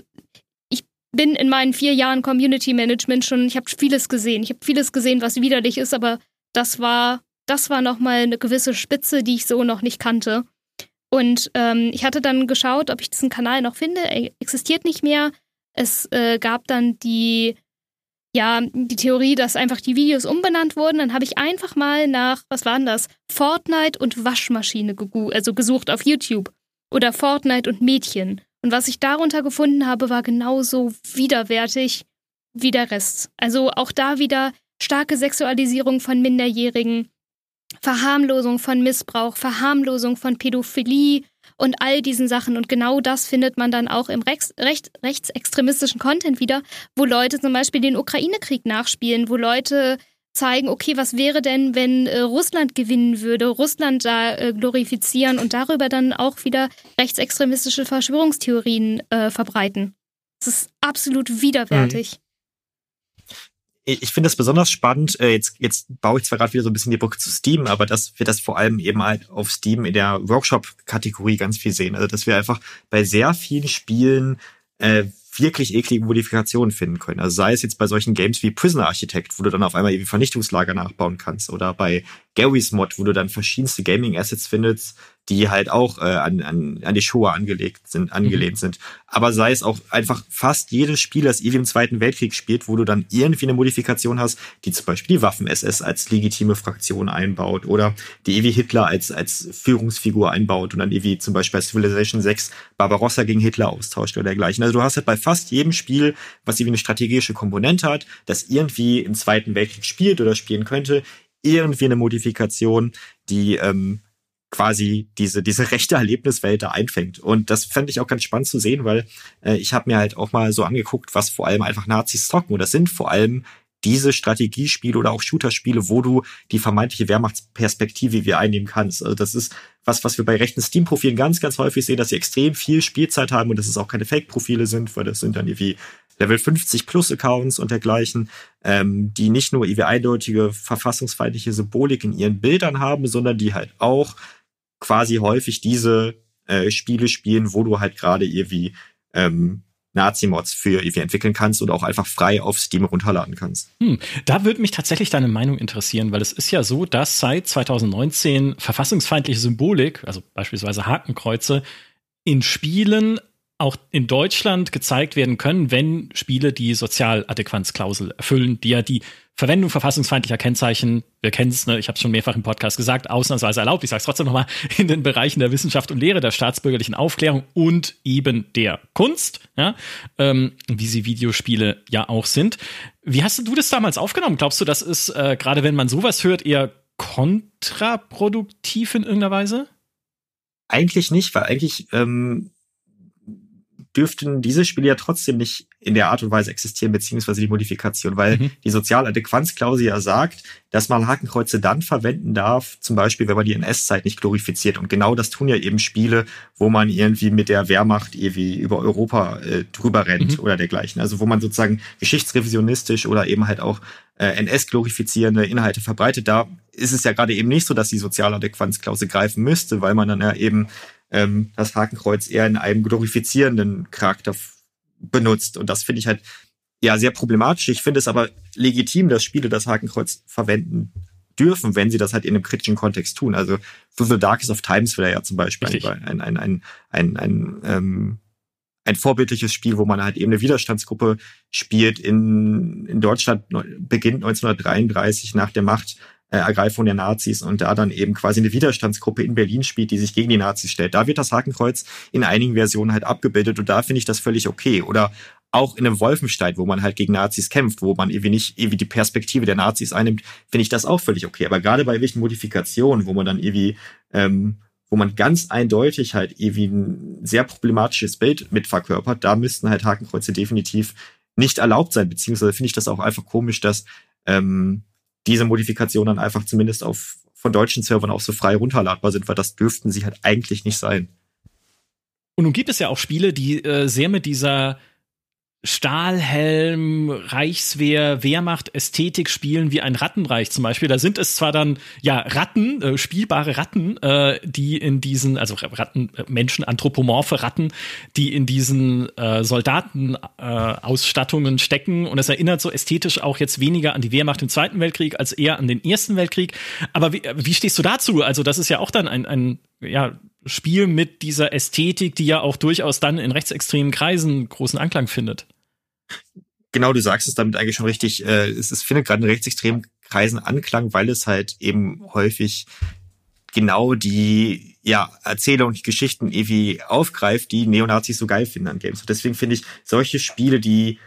bin in meinen vier Jahren Community Management schon, ich habe vieles gesehen. Ich habe vieles gesehen, was widerlich ist, aber das war, das war nochmal eine gewisse Spitze, die ich so noch nicht kannte. Und ähm, ich hatte dann geschaut, ob ich diesen Kanal noch finde. Er existiert nicht mehr. Es äh, gab dann die, ja, die Theorie, dass einfach die Videos umbenannt wurden. Dann habe ich einfach mal nach, was waren das? Fortnite und Waschmaschine also gesucht auf YouTube. Oder Fortnite und Mädchen. Und was ich darunter gefunden habe, war genauso widerwärtig wie der Rest. Also auch da wieder starke Sexualisierung von Minderjährigen, Verharmlosung von Missbrauch, Verharmlosung von Pädophilie und all diesen Sachen. Und genau das findet man dann auch im Rechts, recht, rechtsextremistischen Content wieder, wo Leute zum Beispiel den Ukraine-Krieg nachspielen, wo Leute zeigen, okay, was wäre denn, wenn äh, Russland gewinnen würde, Russland da äh, glorifizieren und darüber dann auch wieder rechtsextremistische Verschwörungstheorien äh, verbreiten. Das ist absolut widerwärtig. Ich finde das besonders spannend. Äh, jetzt, jetzt baue ich zwar gerade wieder so ein bisschen die Brücke zu Steam, aber dass wir das vor allem eben halt auf Steam in der Workshop-Kategorie ganz viel sehen. Also dass wir einfach bei sehr vielen Spielen äh, wirklich eklige Modifikationen finden können. Also sei es jetzt bei solchen Games wie Prisoner Architect, wo du dann auf einmal irgendwie Vernichtungslager nachbauen kannst, oder bei Gary's Mod, wo du dann verschiedenste Gaming Assets findest, die halt auch äh, an, an, an die Shoah angelegt sind, angelehnt mhm. sind. Aber sei es auch einfach fast jedes Spiel, das irgendwie im Zweiten Weltkrieg spielt, wo du dann irgendwie eine Modifikation hast, die zum Beispiel die Waffen-SS als legitime Fraktion einbaut oder die Evi Hitler als, als Führungsfigur einbaut und dann irgendwie zum Beispiel bei Civilization 6 Barbarossa gegen Hitler austauscht oder dergleichen. Also du hast halt bei fast jedem Spiel, was irgendwie eine strategische Komponente hat, das irgendwie im Zweiten Weltkrieg spielt oder spielen könnte, irgendwie eine Modifikation, die ähm, quasi diese diese rechte Erlebniswelt da einfängt. Und das fände ich auch ganz spannend zu sehen, weil äh, ich habe mir halt auch mal so angeguckt, was vor allem einfach Nazis zocken. Und das sind vor allem diese Strategiespiele oder auch Shooter-Spiele, wo du die vermeintliche Wehrmachtsperspektive wie einnehmen kannst. Also das ist was, was wir bei rechten Steam-Profilen ganz, ganz häufig sehen, dass sie extrem viel Spielzeit haben und dass es auch keine Fake-Profile sind, weil das sind dann irgendwie Level 50 Plus Accounts und dergleichen, ähm, die nicht nur irgendwie eindeutige verfassungsfeindliche Symbolik in ihren Bildern haben, sondern die halt auch quasi häufig diese äh, Spiele spielen, wo du halt gerade irgendwie ähm, Nazi-Mods für irgendwie entwickeln kannst oder auch einfach frei auf Steam runterladen kannst. Hm, da würde mich tatsächlich deine Meinung interessieren, weil es ist ja so, dass seit 2019 verfassungsfeindliche Symbolik, also beispielsweise Hakenkreuze, in Spielen auch in Deutschland gezeigt werden können, wenn Spiele die Sozialadäquanzklausel erfüllen, die ja die Verwendung verfassungsfeindlicher Kennzeichen, wir kennen es, ne, ich habe es schon mehrfach im Podcast gesagt, ausnahmsweise erlaubt, ich sage es trotzdem nochmal, in den Bereichen der Wissenschaft und Lehre, der staatsbürgerlichen Aufklärung und eben der Kunst, ja, ähm, wie sie Videospiele ja auch sind. Wie hast du das damals aufgenommen? Glaubst du, das ist, äh, gerade wenn man sowas hört, eher kontraproduktiv in irgendeiner Weise? Eigentlich nicht, weil eigentlich ähm, dürften diese Spiele ja trotzdem nicht in der Art und Weise existieren, beziehungsweise die Modifikation, weil mhm. die Sozialadäquanzklausel ja sagt, dass man Hakenkreuze dann verwenden darf, zum Beispiel, wenn man die NS-Zeit nicht glorifiziert. Und genau das tun ja eben Spiele, wo man irgendwie mit der Wehrmacht irgendwie über Europa äh, drüber rennt mhm. oder dergleichen. Also wo man sozusagen geschichtsrevisionistisch oder eben halt auch äh, NS-glorifizierende Inhalte verbreitet. Da ist es ja gerade eben nicht so, dass die Sozialadäquanzklausel greifen müsste, weil man dann ja eben ähm, das Hakenkreuz eher in einem glorifizierenden Charakter benutzt. Und das finde ich halt ja sehr problematisch. Ich finde es aber legitim, dass Spiele das Hakenkreuz verwenden dürfen, wenn sie das halt in einem kritischen Kontext tun. Also für The Darkest of Times wäre ja zum Beispiel ein, ein, ein, ein, ein, ein ähm, ein vorbildliches Spiel, wo man halt eben eine Widerstandsgruppe spielt. In, in Deutschland beginnt 1933 nach der Machtergreifung der Nazis und da dann eben quasi eine Widerstandsgruppe in Berlin spielt, die sich gegen die Nazis stellt. Da wird das Hakenkreuz in einigen Versionen halt abgebildet und da finde ich das völlig okay. Oder auch in einem Wolfenstein, wo man halt gegen Nazis kämpft, wo man irgendwie nicht irgendwie die Perspektive der Nazis einnimmt, finde ich das auch völlig okay. Aber gerade bei welchen Modifikationen, wo man dann irgendwie ähm, wo man ganz eindeutig halt irgendwie ein sehr problematisches Bild mit verkörpert, da müssten halt Hakenkreuze definitiv nicht erlaubt sein, beziehungsweise finde ich das auch einfach komisch, dass ähm, diese Modifikationen dann einfach zumindest auf von deutschen Servern auch so frei runterladbar sind, weil das dürften sie halt eigentlich nicht sein. Und nun gibt es ja auch Spiele, die äh, sehr mit dieser Stahlhelm, Reichswehr, Wehrmacht, Ästhetik spielen wie ein Rattenreich zum Beispiel. Da sind es zwar dann ja Ratten, äh, spielbare Ratten, äh, die in diesen, also Ratten, äh, Menschen, anthropomorphe Ratten, die in diesen äh, Soldatenausstattungen äh, stecken. Und es erinnert so ästhetisch auch jetzt weniger an die Wehrmacht im Zweiten Weltkrieg als eher an den Ersten Weltkrieg. Aber wie, wie stehst du dazu? Also das ist ja auch dann ein, ein ja, Spiel mit dieser Ästhetik, die ja auch durchaus dann in rechtsextremen Kreisen großen Anklang findet. Genau, du sagst es damit eigentlich schon richtig. Äh, es, es findet gerade in rechtsextremen Kreisen Anklang, weil es halt eben häufig genau die ja, Erzähler und die Geschichten irgendwie aufgreift, die Neonazis so geil finden an Games. Und deswegen finde ich solche Spiele, die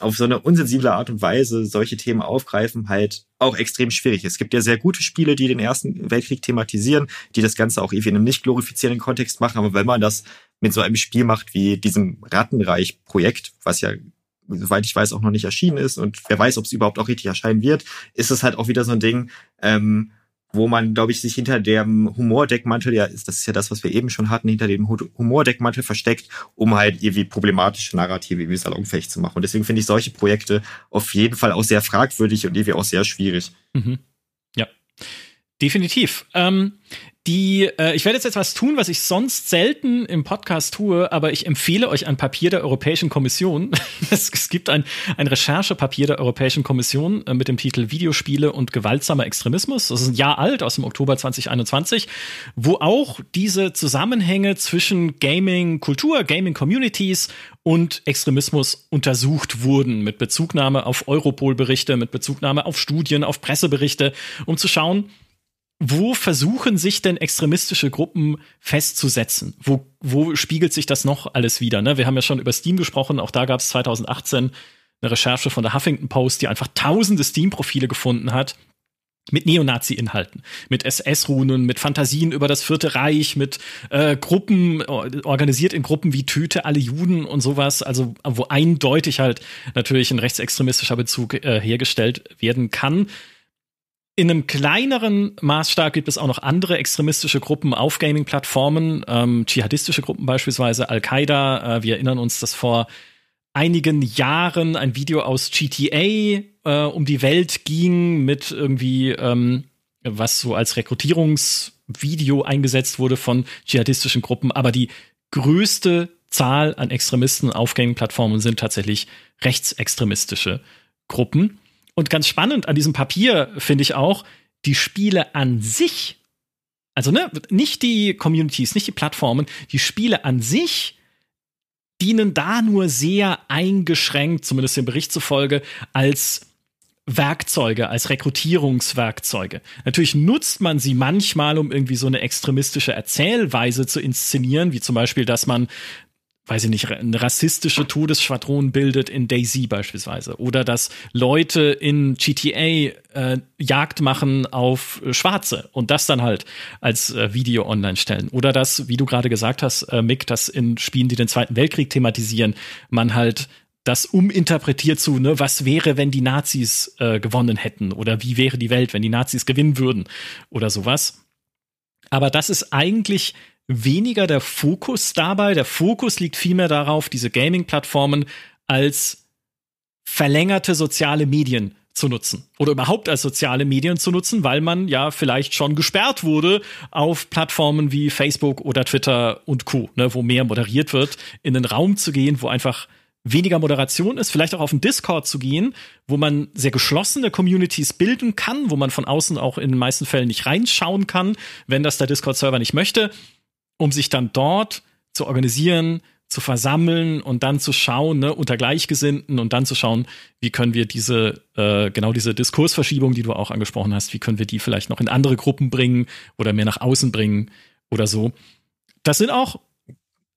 auf so eine unsensible Art und Weise solche Themen aufgreifen, halt auch extrem schwierig. Es gibt ja sehr gute Spiele, die den Ersten Weltkrieg thematisieren, die das Ganze auch irgendwie in einem nicht glorifizierenden Kontext machen. Aber wenn man das mit so einem Spiel macht wie diesem Rattenreich-Projekt, was ja soweit ich weiß, auch noch nicht erschienen ist und wer weiß, ob es überhaupt auch richtig erscheinen wird, ist es halt auch wieder so ein Ding, ähm, wo man, glaube ich, sich hinter dem Humordeckmantel, ja, das ist ja das, was wir eben schon hatten, hinter dem Humordeckmantel versteckt, um halt irgendwie problematische Narrative irgendwie salonfähig zu machen. Und deswegen finde ich solche Projekte auf jeden Fall auch sehr fragwürdig und irgendwie auch sehr schwierig. Mhm. Ja. Definitiv. Ähm, die, äh, ich werde jetzt etwas tun, was ich sonst selten im Podcast tue, aber ich empfehle euch ein Papier der Europäischen Kommission. es, es, gibt ein, ein Recherchepapier der Europäischen Kommission äh, mit dem Titel Videospiele und gewaltsamer Extremismus. Das ist ein Jahr alt, aus dem Oktober 2021, wo auch diese Zusammenhänge zwischen Gaming, Kultur, Gaming Communities und Extremismus untersucht wurden, mit Bezugnahme auf Europol-Berichte, mit Bezugnahme auf Studien, auf Presseberichte, um zu schauen, wo versuchen sich denn extremistische Gruppen festzusetzen? Wo, wo spiegelt sich das noch alles wieder? Ne? Wir haben ja schon über Steam gesprochen, auch da gab es 2018 eine Recherche von der Huffington Post, die einfach tausende Steam-Profile gefunden hat mit Neonazi-Inhalten, mit SS-Runen, mit Fantasien über das Vierte Reich, mit äh, Gruppen, organisiert in Gruppen wie Töte alle Juden und sowas, also wo eindeutig halt natürlich ein rechtsextremistischer Bezug äh, hergestellt werden kann. In einem kleineren Maßstab gibt es auch noch andere extremistische Gruppen auf Gaming-Plattformen, ähm, dschihadistische Gruppen beispielsweise, Al-Qaida. Äh, wir erinnern uns, dass vor einigen Jahren ein Video aus GTA äh, um die Welt ging mit irgendwie, ähm, was so als Rekrutierungsvideo eingesetzt wurde von dschihadistischen Gruppen. Aber die größte Zahl an Extremisten auf Gaming-Plattformen sind tatsächlich rechtsextremistische Gruppen. Und ganz spannend an diesem Papier finde ich auch, die Spiele an sich, also ne, nicht die Communities, nicht die Plattformen, die Spiele an sich dienen da nur sehr eingeschränkt, zumindest dem Bericht zufolge, als Werkzeuge, als Rekrutierungswerkzeuge. Natürlich nutzt man sie manchmal, um irgendwie so eine extremistische Erzählweise zu inszenieren, wie zum Beispiel, dass man weiß ich nicht, eine rassistische Todesschwadron bildet in Daisy beispielsweise. Oder dass Leute in GTA äh, Jagd machen auf Schwarze und das dann halt als äh, Video online stellen. Oder dass, wie du gerade gesagt hast, äh, Mick, dass in Spielen, die den Zweiten Weltkrieg thematisieren, man halt das uminterpretiert zu, ne, was wäre, wenn die Nazis äh, gewonnen hätten? Oder wie wäre die Welt, wenn die Nazis gewinnen würden? Oder sowas. Aber das ist eigentlich weniger der Fokus dabei. Der Fokus liegt vielmehr darauf, diese Gaming-Plattformen als verlängerte soziale Medien zu nutzen oder überhaupt als soziale Medien zu nutzen, weil man ja vielleicht schon gesperrt wurde auf Plattformen wie Facebook oder Twitter und Co, ne, wo mehr moderiert wird, in den Raum zu gehen, wo einfach weniger Moderation ist, vielleicht auch auf den Discord zu gehen, wo man sehr geschlossene Communities bilden kann, wo man von außen auch in den meisten Fällen nicht reinschauen kann, wenn das der Discord-Server nicht möchte um sich dann dort zu organisieren, zu versammeln und dann zu schauen, ne, unter Gleichgesinnten und dann zu schauen, wie können wir diese, äh, genau diese Diskursverschiebung, die du auch angesprochen hast, wie können wir die vielleicht noch in andere Gruppen bringen oder mehr nach außen bringen oder so. Das sind auch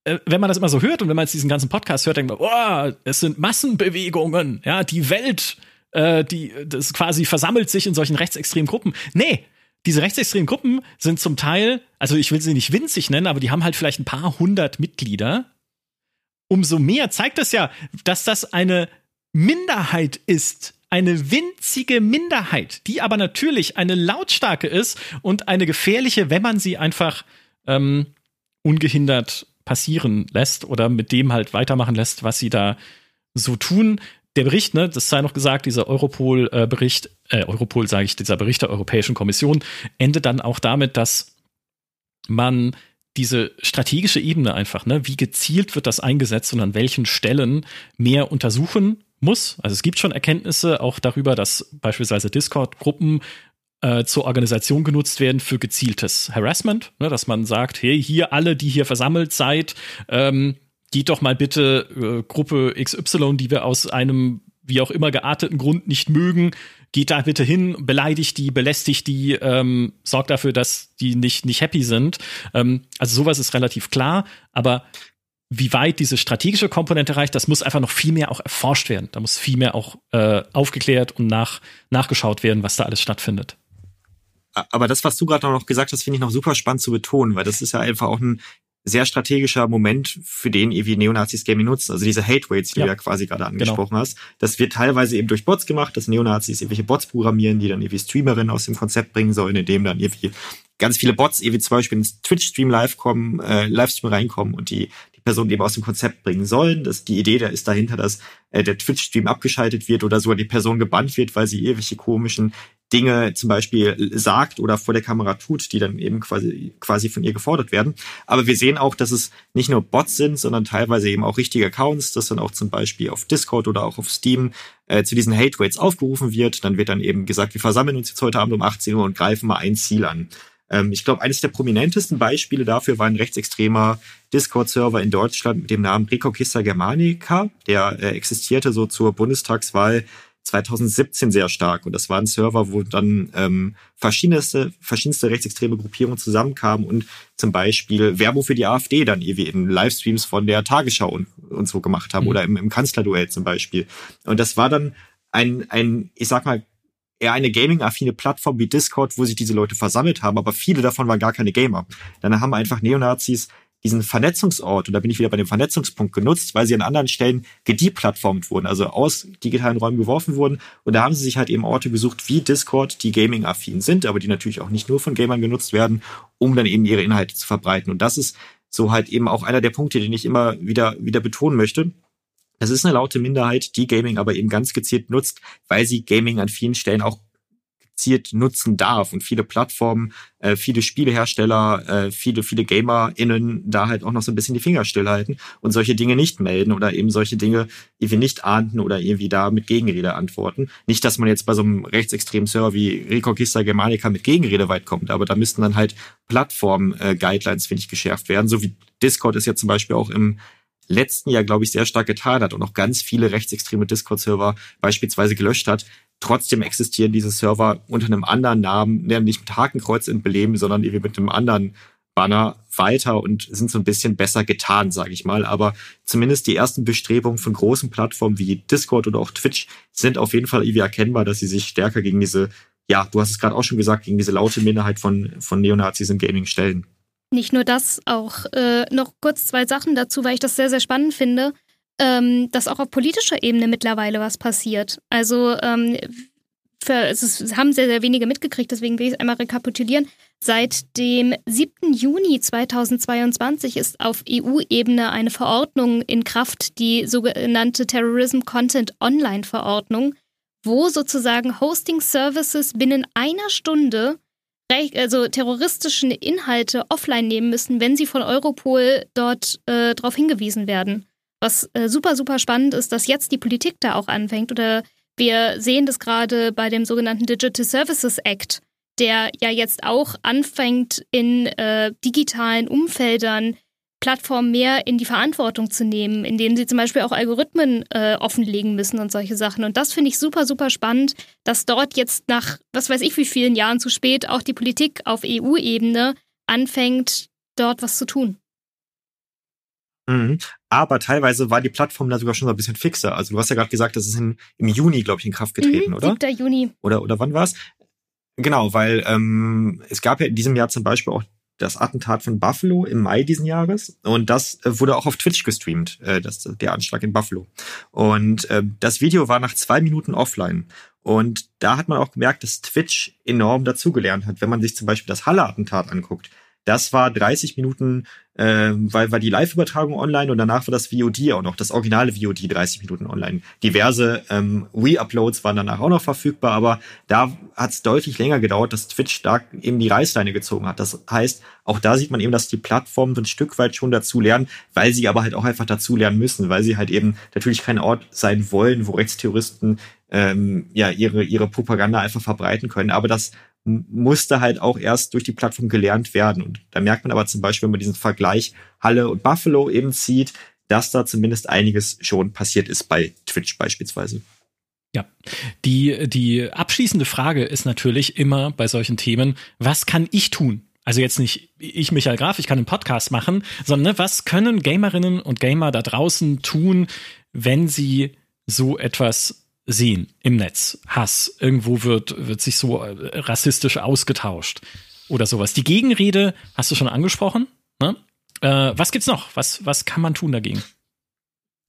äh, wenn man das immer so hört und wenn man jetzt diesen ganzen Podcast hört, denkt man, oh, es sind Massenbewegungen, ja, die Welt, äh, die, das quasi versammelt sich in solchen rechtsextremen Gruppen. Nee, diese rechtsextremen Gruppen sind zum Teil, also ich will sie nicht winzig nennen, aber die haben halt vielleicht ein paar hundert Mitglieder. Umso mehr zeigt das ja, dass das eine Minderheit ist, eine winzige Minderheit, die aber natürlich eine lautstarke ist und eine gefährliche, wenn man sie einfach ähm, ungehindert passieren lässt oder mit dem halt weitermachen lässt, was sie da so tun. Der Bericht, ne, das sei noch gesagt, dieser Europol-Bericht, äh, Europol sage ich, dieser Bericht der Europäischen Kommission endet dann auch damit, dass man diese strategische Ebene einfach, ne, wie gezielt wird das eingesetzt und an welchen Stellen mehr untersuchen muss. Also es gibt schon Erkenntnisse auch darüber, dass beispielsweise Discord-Gruppen äh, zur Organisation genutzt werden für gezieltes Harassment, ne, dass man sagt, hey, hier alle, die hier versammelt seid, ähm, geht doch mal bitte äh, Gruppe XY, die wir aus einem wie auch immer gearteten Grund nicht mögen, geht da bitte hin, beleidigt die, belästigt die, ähm, sorgt dafür, dass die nicht, nicht happy sind. Ähm, also sowas ist relativ klar, aber wie weit diese strategische Komponente reicht, das muss einfach noch viel mehr auch erforscht werden. Da muss viel mehr auch äh, aufgeklärt und nach, nachgeschaut werden, was da alles stattfindet aber das, was du gerade noch gesagt hast, finde ich noch super spannend zu betonen, weil das ist ja einfach auch ein sehr strategischer Moment, für den irgendwie Neonazis Gaming nutzen. Also diese Hate Waits, die ja. du ja quasi gerade genau. angesprochen genau. hast. Das wird teilweise eben durch Bots gemacht, dass Neonazis irgendwelche Bots programmieren, die dann irgendwie Streamerinnen aus dem Konzept bringen sollen, indem dann irgendwie ganz viele Bots irgendwie zum Beispiel ins Twitch-Stream live kommen, äh, Livestream reinkommen und die, die Person eben aus dem Konzept bringen sollen. Das, die Idee da ist dahinter, dass äh, der Twitch-Stream abgeschaltet wird oder sogar die Person gebannt wird, weil sie irgendwelche komischen Dinge zum Beispiel sagt oder vor der Kamera tut, die dann eben quasi, quasi von ihr gefordert werden. Aber wir sehen auch, dass es nicht nur Bots sind, sondern teilweise eben auch richtige Accounts, dass dann auch zum Beispiel auf Discord oder auch auf Steam äh, zu diesen Hate Rates aufgerufen wird. Dann wird dann eben gesagt, wir versammeln uns jetzt heute Abend um 18 Uhr und greifen mal ein Ziel an. Ähm, ich glaube, eines der prominentesten Beispiele dafür war ein rechtsextremer Discord-Server in Deutschland mit dem Namen Reconquista Germanica. Der äh, existierte so zur Bundestagswahl 2017 sehr stark. Und das war ein Server, wo dann ähm, verschiedenste, verschiedenste rechtsextreme Gruppierungen zusammenkamen und zum Beispiel Werbung für die AfD dann irgendwie in Livestreams von der Tagesschau und, und so gemacht haben mhm. oder im, im Kanzlerduell zum Beispiel. Und das war dann ein, ein, ich sag mal, eher eine gaming-affine Plattform wie Discord, wo sich diese Leute versammelt haben, aber viele davon waren gar keine Gamer. Dann haben einfach Neonazis diesen Vernetzungsort, und da bin ich wieder bei dem Vernetzungspunkt genutzt, weil sie an anderen Stellen gedeplatformt wurden, also aus digitalen Räumen geworfen wurden. Und da haben sie sich halt eben Orte gesucht wie Discord, die gaming-affin sind, aber die natürlich auch nicht nur von Gamern genutzt werden, um dann eben ihre Inhalte zu verbreiten. Und das ist so halt eben auch einer der Punkte, den ich immer wieder, wieder betonen möchte. Das ist eine laute Minderheit, die Gaming aber eben ganz gezielt nutzt, weil sie Gaming an vielen Stellen auch gezielt nutzen darf und viele Plattformen, äh, viele Spielehersteller, äh, viele, viele GamerInnen da halt auch noch so ein bisschen die Finger stillhalten und solche Dinge nicht melden oder eben solche Dinge irgendwie nicht ahnden oder irgendwie da mit Gegenrede antworten. Nicht, dass man jetzt bei so einem rechtsextremen Server wie Reconquista Germanica mit Gegenrede weit kommt, aber da müssten dann halt Plattform-Guidelines, finde ich, geschärft werden, so wie Discord ist ja zum Beispiel auch im letzten Jahr, glaube ich, sehr stark getan hat und auch ganz viele rechtsextreme Discord-Server beispielsweise gelöscht hat. Trotzdem existieren diese Server unter einem anderen Namen, nicht mit Hakenkreuz in Beleben, sondern irgendwie mit einem anderen Banner weiter und sind so ein bisschen besser getan, sage ich mal. Aber zumindest die ersten Bestrebungen von großen Plattformen wie Discord oder auch Twitch sind auf jeden Fall irgendwie erkennbar, dass sie sich stärker gegen diese, ja, du hast es gerade auch schon gesagt, gegen diese laute Minderheit von, von Neonazis im Gaming stellen. Nicht nur das, auch äh, noch kurz zwei Sachen dazu, weil ich das sehr, sehr spannend finde, ähm, dass auch auf politischer Ebene mittlerweile was passiert. Also ähm, für, es haben sehr, sehr wenige mitgekriegt, deswegen will ich es einmal rekapitulieren. Seit dem 7. Juni 2022 ist auf EU-Ebene eine Verordnung in Kraft, die sogenannte Terrorism Content Online Verordnung, wo sozusagen Hosting Services binnen einer Stunde also terroristischen Inhalte offline nehmen müssen, wenn sie von Europol dort äh, darauf hingewiesen werden. Was äh, super, super spannend ist, dass jetzt die Politik da auch anfängt. Oder wir sehen das gerade bei dem sogenannten Digital Services Act, der ja jetzt auch anfängt, in äh, digitalen Umfeldern Plattformen mehr in die Verantwortung zu nehmen, indem sie zum Beispiel auch Algorithmen äh, offenlegen müssen und solche Sachen. Und das finde ich super, super spannend, dass dort jetzt nach, was weiß ich, wie vielen Jahren zu spät auch die Politik auf EU-Ebene anfängt, dort was zu tun. Mhm. Aber teilweise war die Plattform da sogar schon so ein bisschen fixer. Also du hast ja gerade gesagt, das ist in, im Juni, glaube ich, in Kraft getreten, mhm, oder? 7. Juni. Oder, oder wann war es? Genau, weil ähm, es gab ja in diesem Jahr zum Beispiel auch das Attentat von Buffalo im Mai diesen Jahres und das äh, wurde auch auf Twitch gestreamt, äh, das, der Anschlag in Buffalo. Und äh, das Video war nach zwei Minuten offline. Und da hat man auch gemerkt, dass Twitch enorm dazugelernt hat. Wenn man sich zum Beispiel das Halle-Attentat anguckt, das war 30 Minuten, äh, weil war die Live-Übertragung online und danach war das VOD auch noch, das originale VOD 30 Minuten online. Diverse ähm, Re-Uploads waren danach auch noch verfügbar, aber da hat es deutlich länger gedauert, dass Twitch stark eben die Reißleine gezogen hat. Das heißt, auch da sieht man eben, dass die Plattformen ein Stück weit schon dazu lernen, weil sie aber halt auch einfach dazu lernen müssen, weil sie halt eben natürlich kein Ort sein wollen, wo Rechtsterroristen ähm, ja ihre ihre Propaganda einfach verbreiten können. Aber das musste halt auch erst durch die Plattform gelernt werden. Und da merkt man aber zum Beispiel, wenn man diesen Vergleich Halle und Buffalo eben zieht, dass da zumindest einiges schon passiert ist bei Twitch beispielsweise. Ja, die, die abschließende Frage ist natürlich immer bei solchen Themen, was kann ich tun? Also jetzt nicht ich, Michael Graf, ich kann einen Podcast machen, sondern ne, was können Gamerinnen und Gamer da draußen tun, wenn sie so etwas sehen im Netz. Hass. Irgendwo wird, wird sich so äh, rassistisch ausgetauscht oder sowas. Die Gegenrede hast du schon angesprochen. Ne? Äh, was gibt's noch? Was, was kann man tun dagegen?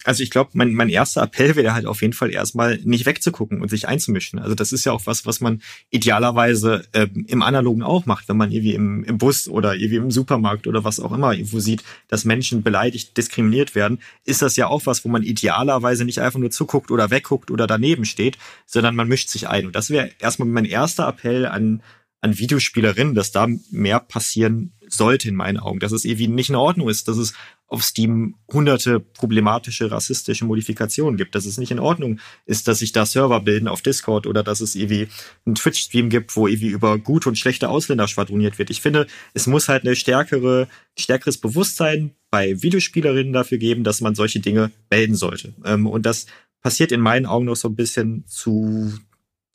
Also ich glaube, mein, mein erster Appell wäre halt auf jeden Fall erstmal nicht wegzugucken und sich einzumischen. Also das ist ja auch was, was man idealerweise äh, im Analogen auch macht, wenn man irgendwie im, im Bus oder irgendwie im Supermarkt oder was auch immer irgendwo sieht, dass Menschen beleidigt, diskriminiert werden, ist das ja auch was, wo man idealerweise nicht einfach nur zuguckt oder wegguckt oder daneben steht, sondern man mischt sich ein. Und das wäre erstmal mein erster Appell an an Videospielerinnen, dass da mehr passieren sollte in meinen Augen, dass es irgendwie nicht in Ordnung ist, dass es auf Steam hunderte problematische rassistische Modifikationen gibt, dass es nicht in Ordnung ist, dass sich da Server bilden auf Discord oder dass es irgendwie einen Twitch-Stream gibt, wo irgendwie über gute und schlechte Ausländer schwadroniert wird. Ich finde, es muss halt eine stärkere, stärkeres Bewusstsein bei Videospielerinnen dafür geben, dass man solche Dinge melden sollte. Ähm, und das passiert in meinen Augen noch so ein bisschen zu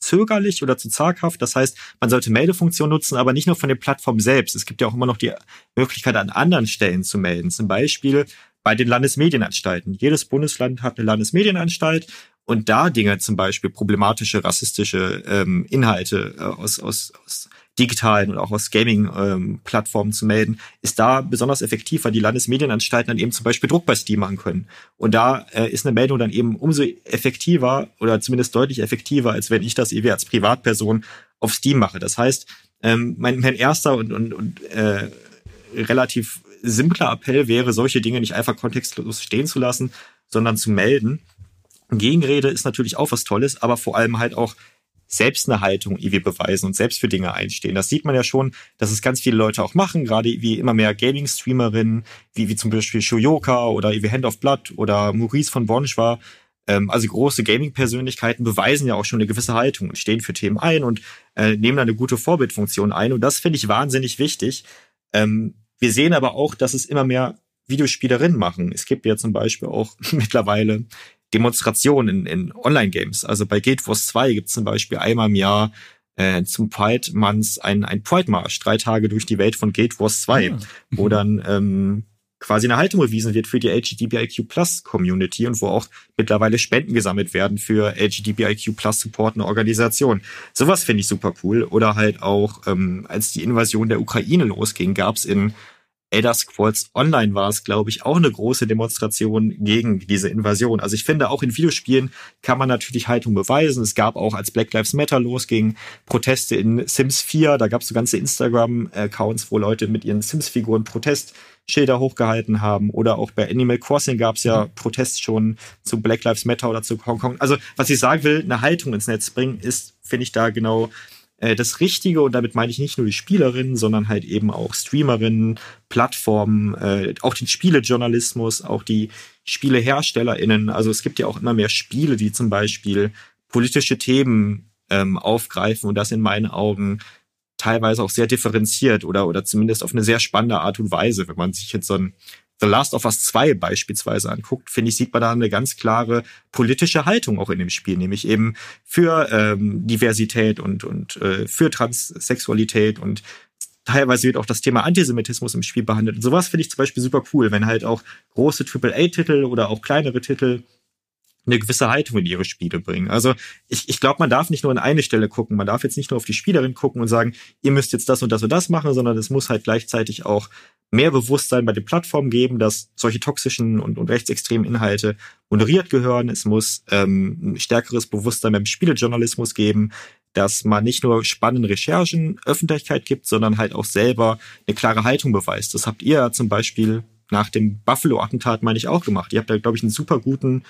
zögerlich oder zu zaghaft. Das heißt, man sollte Meldefunktion nutzen, aber nicht nur von der Plattform selbst. Es gibt ja auch immer noch die Möglichkeit, an anderen Stellen zu melden. Zum Beispiel bei den Landesmedienanstalten. Jedes Bundesland hat eine Landesmedienanstalt und da Dinge, zum Beispiel problematische, rassistische ähm, Inhalte äh, aus, aus, aus digitalen und auch aus Gaming-Plattformen ähm, zu melden, ist da besonders effektiv, weil die Landesmedienanstalten dann eben zum Beispiel Druck bei Steam machen können. Und da äh, ist eine Meldung dann eben umso effektiver oder zumindest deutlich effektiver, als wenn ich das irgendwie als Privatperson auf Steam mache. Das heißt, ähm, mein, mein erster und, und, und äh, relativ simpler Appell wäre, solche Dinge nicht einfach kontextlos stehen zu lassen, sondern zu melden. Gegenrede ist natürlich auch was Tolles, aber vor allem halt auch selbst eine Haltung irgendwie beweisen und selbst für Dinge einstehen. Das sieht man ja schon, dass es ganz viele Leute auch machen, gerade wie immer mehr Gaming-Streamerinnen, wie, wie zum Beispiel Shoyoka oder wie Hand of Blood oder Maurice von Bonschwa. Ähm, also große Gaming-Persönlichkeiten beweisen ja auch schon eine gewisse Haltung und stehen für Themen ein und äh, nehmen da eine gute Vorbildfunktion ein. Und das finde ich wahnsinnig wichtig. Ähm, wir sehen aber auch, dass es immer mehr Videospielerinnen machen. Es gibt ja zum Beispiel auch mittlerweile Demonstrationen in, in Online-Games. Also bei Guild Wars 2 gibt es zum Beispiel einmal im Jahr äh, zum Pride Month ein, ein Pride-Marsch, drei Tage durch die Welt von Guild Wars 2, ah. wo dann ähm, quasi eine Haltung bewiesen wird für die LGBTIQ Plus Community und wo auch mittlerweile Spenden gesammelt werden für LGBTIQ Plus supportende Organisationen. Sowas finde ich super cool. Oder halt auch, ähm, als die Invasion der Ukraine losging, gab es in Elder Scrolls Online war es, glaube ich, auch eine große Demonstration gegen diese Invasion. Also ich finde, auch in Videospielen kann man natürlich Haltung beweisen. Es gab auch, als Black Lives Matter losging, Proteste in Sims 4. Da gab es so ganze Instagram-Accounts, wo Leute mit ihren Sims-Figuren Protestschilder hochgehalten haben. Oder auch bei Animal Crossing gab es ja Protest schon zu Black Lives Matter oder zu Hongkong. Also was ich sagen will, eine Haltung ins Netz bringen, ist, finde ich, da genau äh, das Richtige, und damit meine ich nicht nur die Spielerinnen, sondern halt eben auch Streamerinnen, Plattformen, äh, auch den Spielejournalismus, auch die SpieleherstellerInnen. Also es gibt ja auch immer mehr Spiele, die zum Beispiel politische Themen ähm, aufgreifen und das in meinen Augen teilweise auch sehr differenziert oder, oder zumindest auf eine sehr spannende Art und Weise. Wenn man sich jetzt so ein The Last of Us 2 beispielsweise anguckt, finde ich, sieht man da eine ganz klare politische Haltung auch in dem Spiel, nämlich eben für ähm, Diversität und, und äh, für Transsexualität und teilweise wird auch das Thema Antisemitismus im Spiel behandelt. Und sowas finde ich zum Beispiel super cool, wenn halt auch große AAA-Titel oder auch kleinere Titel eine gewisse Haltung in ihre Spiele bringen. Also ich, ich glaube, man darf nicht nur in eine Stelle gucken, man darf jetzt nicht nur auf die Spielerin gucken und sagen, ihr müsst jetzt das und das und das machen, sondern es muss halt gleichzeitig auch mehr Bewusstsein bei den Plattformen geben, dass solche toxischen und, und rechtsextremen Inhalte moderiert gehören. Es muss ähm, ein stärkeres Bewusstsein beim Spielejournalismus geben, dass man nicht nur spannende Recherchen Öffentlichkeit gibt, sondern halt auch selber eine klare Haltung beweist. Das habt ihr zum Beispiel nach dem Buffalo-Attentat, meine ich, auch gemacht. Ihr habt da, glaube ich, einen super guten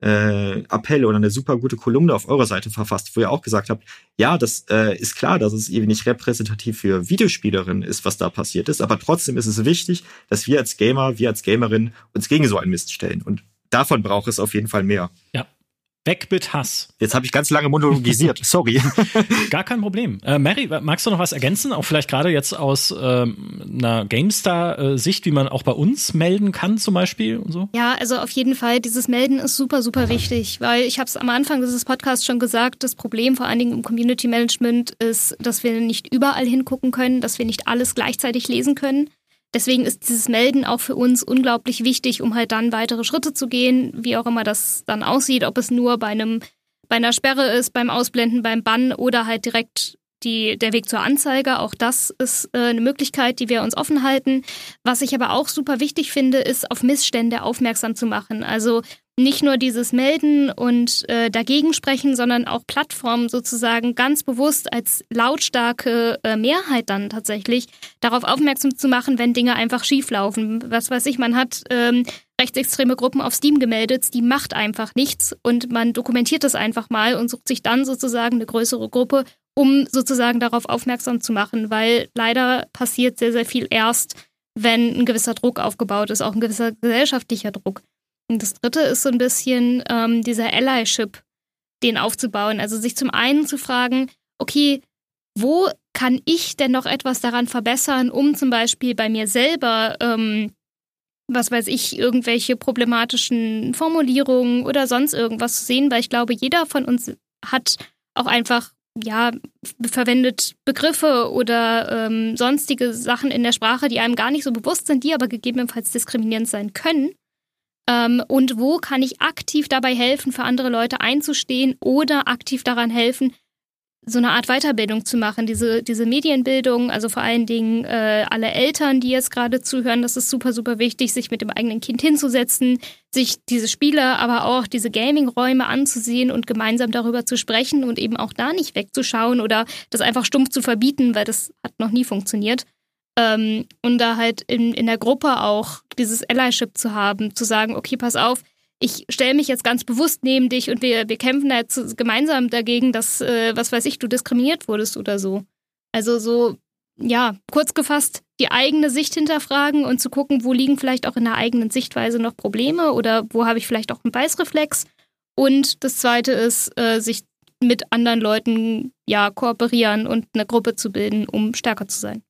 äh, Appell oder eine super gute Kolumne auf eurer Seite verfasst, wo ihr auch gesagt habt, ja, das äh, ist klar, dass es eben nicht repräsentativ für Videospielerinnen ist, was da passiert ist, aber trotzdem ist es wichtig, dass wir als Gamer, wir als Gamerin uns gegen so einen Mist stellen. Und davon braucht es auf jeden Fall mehr. Ja, Weg mit Hass. Jetzt habe ich ganz lange monologisiert. Sorry. Gar kein Problem. Äh, Mary, magst du noch was ergänzen? Auch vielleicht gerade jetzt aus ähm, einer GameStar-Sicht, wie man auch bei uns melden kann zum Beispiel und so? Ja, also auf jeden Fall. Dieses Melden ist super, super wichtig, weil ich habe es am Anfang dieses Podcasts schon gesagt, das Problem vor allen Dingen im Community Management ist, dass wir nicht überall hingucken können, dass wir nicht alles gleichzeitig lesen können. Deswegen ist dieses Melden auch für uns unglaublich wichtig, um halt dann weitere Schritte zu gehen, wie auch immer das dann aussieht, ob es nur bei einem bei einer Sperre ist, beim Ausblenden, beim Bann oder halt direkt die, der Weg zur Anzeige. Auch das ist äh, eine Möglichkeit, die wir uns offen halten. Was ich aber auch super wichtig finde, ist auf Missstände aufmerksam zu machen. Also nicht nur dieses Melden und äh, dagegen sprechen, sondern auch Plattformen sozusagen ganz bewusst als lautstarke äh, Mehrheit dann tatsächlich darauf aufmerksam zu machen, wenn Dinge einfach schieflaufen. Was weiß ich, man hat ähm, rechtsextreme Gruppen auf Steam gemeldet, die macht einfach nichts und man dokumentiert das einfach mal und sucht sich dann sozusagen eine größere Gruppe, um sozusagen darauf aufmerksam zu machen, weil leider passiert sehr, sehr viel erst, wenn ein gewisser Druck aufgebaut ist, auch ein gewisser gesellschaftlicher Druck. Und das dritte ist so ein bisschen ähm, dieser Allyship, den aufzubauen. Also sich zum einen zu fragen, okay, wo kann ich denn noch etwas daran verbessern, um zum Beispiel bei mir selber, ähm, was weiß ich, irgendwelche problematischen Formulierungen oder sonst irgendwas zu sehen, weil ich glaube, jeder von uns hat auch einfach ja, verwendet Begriffe oder ähm, sonstige Sachen in der Sprache, die einem gar nicht so bewusst sind, die aber gegebenenfalls diskriminierend sein können. Ähm, und wo kann ich aktiv dabei helfen, für andere Leute einzustehen oder aktiv daran helfen, so eine Art Weiterbildung zu machen, diese, diese Medienbildung, also vor allen Dingen äh, alle Eltern, die jetzt gerade zuhören, das ist super, super wichtig, sich mit dem eigenen Kind hinzusetzen, sich diese Spiele, aber auch diese Gaming-Räume anzusehen und gemeinsam darüber zu sprechen und eben auch da nicht wegzuschauen oder das einfach stumpf zu verbieten, weil das hat noch nie funktioniert. Ähm, und da halt in, in der Gruppe auch dieses Allyship zu haben, zu sagen, okay, pass auf, ich stelle mich jetzt ganz bewusst neben dich und wir, wir kämpfen da jetzt gemeinsam dagegen, dass, äh, was weiß ich, du diskriminiert wurdest oder so. Also so, ja, kurz gefasst, die eigene Sicht hinterfragen und zu gucken, wo liegen vielleicht auch in der eigenen Sichtweise noch Probleme oder wo habe ich vielleicht auch einen Beißreflex. Und das zweite ist, äh, sich mit anderen Leuten ja kooperieren und eine Gruppe zu bilden, um stärker zu sein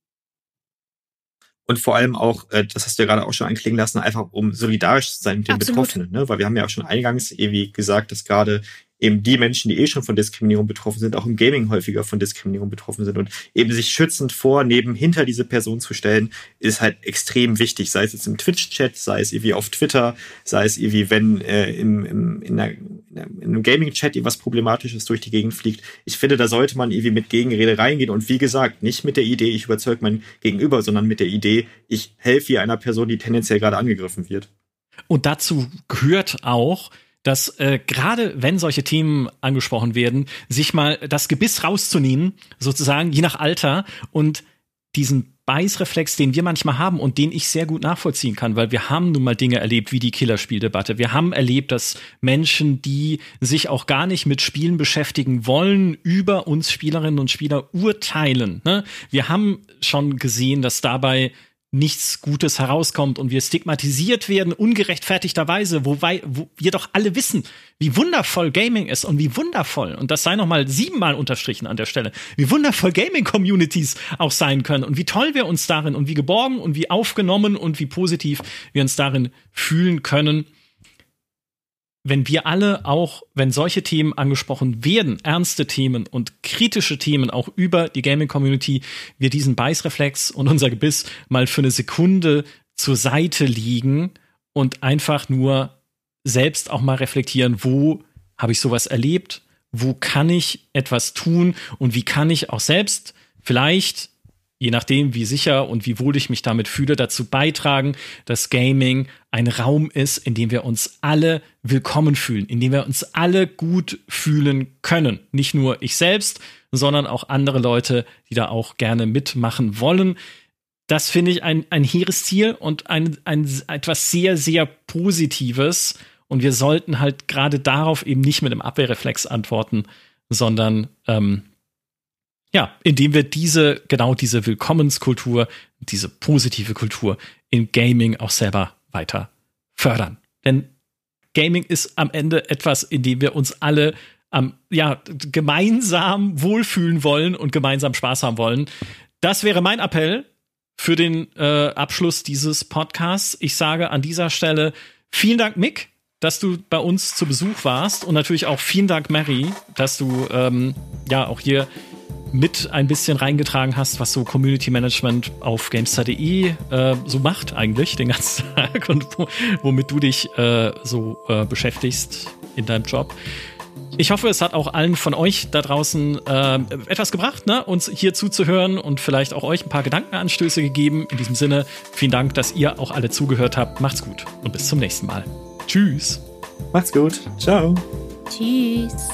und vor allem auch, äh, das hast du ja gerade auch schon anklingen lassen, einfach um solidarisch zu sein mit den Absolut. Betroffenen, ne? Weil wir haben ja auch schon eingangs irgendwie gesagt, dass gerade eben die Menschen, die eh schon von Diskriminierung betroffen sind, auch im Gaming häufiger von Diskriminierung betroffen sind. Und eben sich schützend vor, neben, hinter diese Person zu stellen, ist halt extrem wichtig. Sei es jetzt im Twitch-Chat, sei es irgendwie auf Twitter, sei es irgendwie, wenn äh, im, im, in, einer, in einem Gaming-Chat irgendwas Problematisches durch die Gegend fliegt. Ich finde, da sollte man irgendwie mit Gegenrede reingehen. Und wie gesagt, nicht mit der Idee, ich überzeuge mein Gegenüber, sondern mit der Idee, ich helfe hier einer Person, die tendenziell gerade angegriffen wird. Und dazu gehört auch, dass äh, gerade wenn solche Themen angesprochen werden, sich mal das Gebiss rauszunehmen, sozusagen je nach Alter und diesen Beißreflex, den wir manchmal haben und den ich sehr gut nachvollziehen kann, weil wir haben nun mal Dinge erlebt wie die Killerspieldebatte. Wir haben erlebt, dass Menschen, die sich auch gar nicht mit Spielen beschäftigen wollen, über uns Spielerinnen und Spieler urteilen. Ne? Wir haben schon gesehen, dass dabei nichts Gutes herauskommt und wir stigmatisiert werden, ungerechtfertigterweise, wobei wo wir doch alle wissen, wie wundervoll Gaming ist und wie wundervoll, und das sei nochmal siebenmal unterstrichen an der Stelle, wie wundervoll Gaming-Communities auch sein können und wie toll wir uns darin und wie geborgen und wie aufgenommen und wie positiv wir uns darin fühlen können wenn wir alle auch, wenn solche Themen angesprochen werden, ernste Themen und kritische Themen auch über die Gaming-Community, wir diesen Beißreflex und unser Gebiss mal für eine Sekunde zur Seite liegen und einfach nur selbst auch mal reflektieren, wo habe ich sowas erlebt, wo kann ich etwas tun? Und wie kann ich auch selbst vielleicht je nachdem, wie sicher und wie wohl ich mich damit fühle, dazu beitragen, dass Gaming ein Raum ist, in dem wir uns alle willkommen fühlen, in dem wir uns alle gut fühlen können. Nicht nur ich selbst, sondern auch andere Leute, die da auch gerne mitmachen wollen. Das finde ich ein, ein hehres Ziel und ein, ein etwas sehr, sehr Positives. Und wir sollten halt gerade darauf eben nicht mit einem Abwehrreflex antworten, sondern ähm, ja, indem wir diese, genau diese Willkommenskultur, diese positive Kultur in Gaming auch selber weiter fördern. Denn Gaming ist am Ende etwas, in dem wir uns alle am, ja, gemeinsam wohlfühlen wollen und gemeinsam Spaß haben wollen. Das wäre mein Appell für den äh, Abschluss dieses Podcasts. Ich sage an dieser Stelle vielen Dank, Mick, dass du bei uns zu Besuch warst und natürlich auch vielen Dank, Mary, dass du ähm, ja auch hier mit ein bisschen reingetragen hast, was so Community Management auf Gamestar.de äh, so macht eigentlich den ganzen Tag und wo, womit du dich äh, so äh, beschäftigst in deinem Job. Ich hoffe, es hat auch allen von euch da draußen äh, etwas gebracht, ne? uns hier zuzuhören und vielleicht auch euch ein paar Gedankenanstöße gegeben. In diesem Sinne, vielen Dank, dass ihr auch alle zugehört habt. Macht's gut und bis zum nächsten Mal. Tschüss. Macht's gut. Ciao. Tschüss.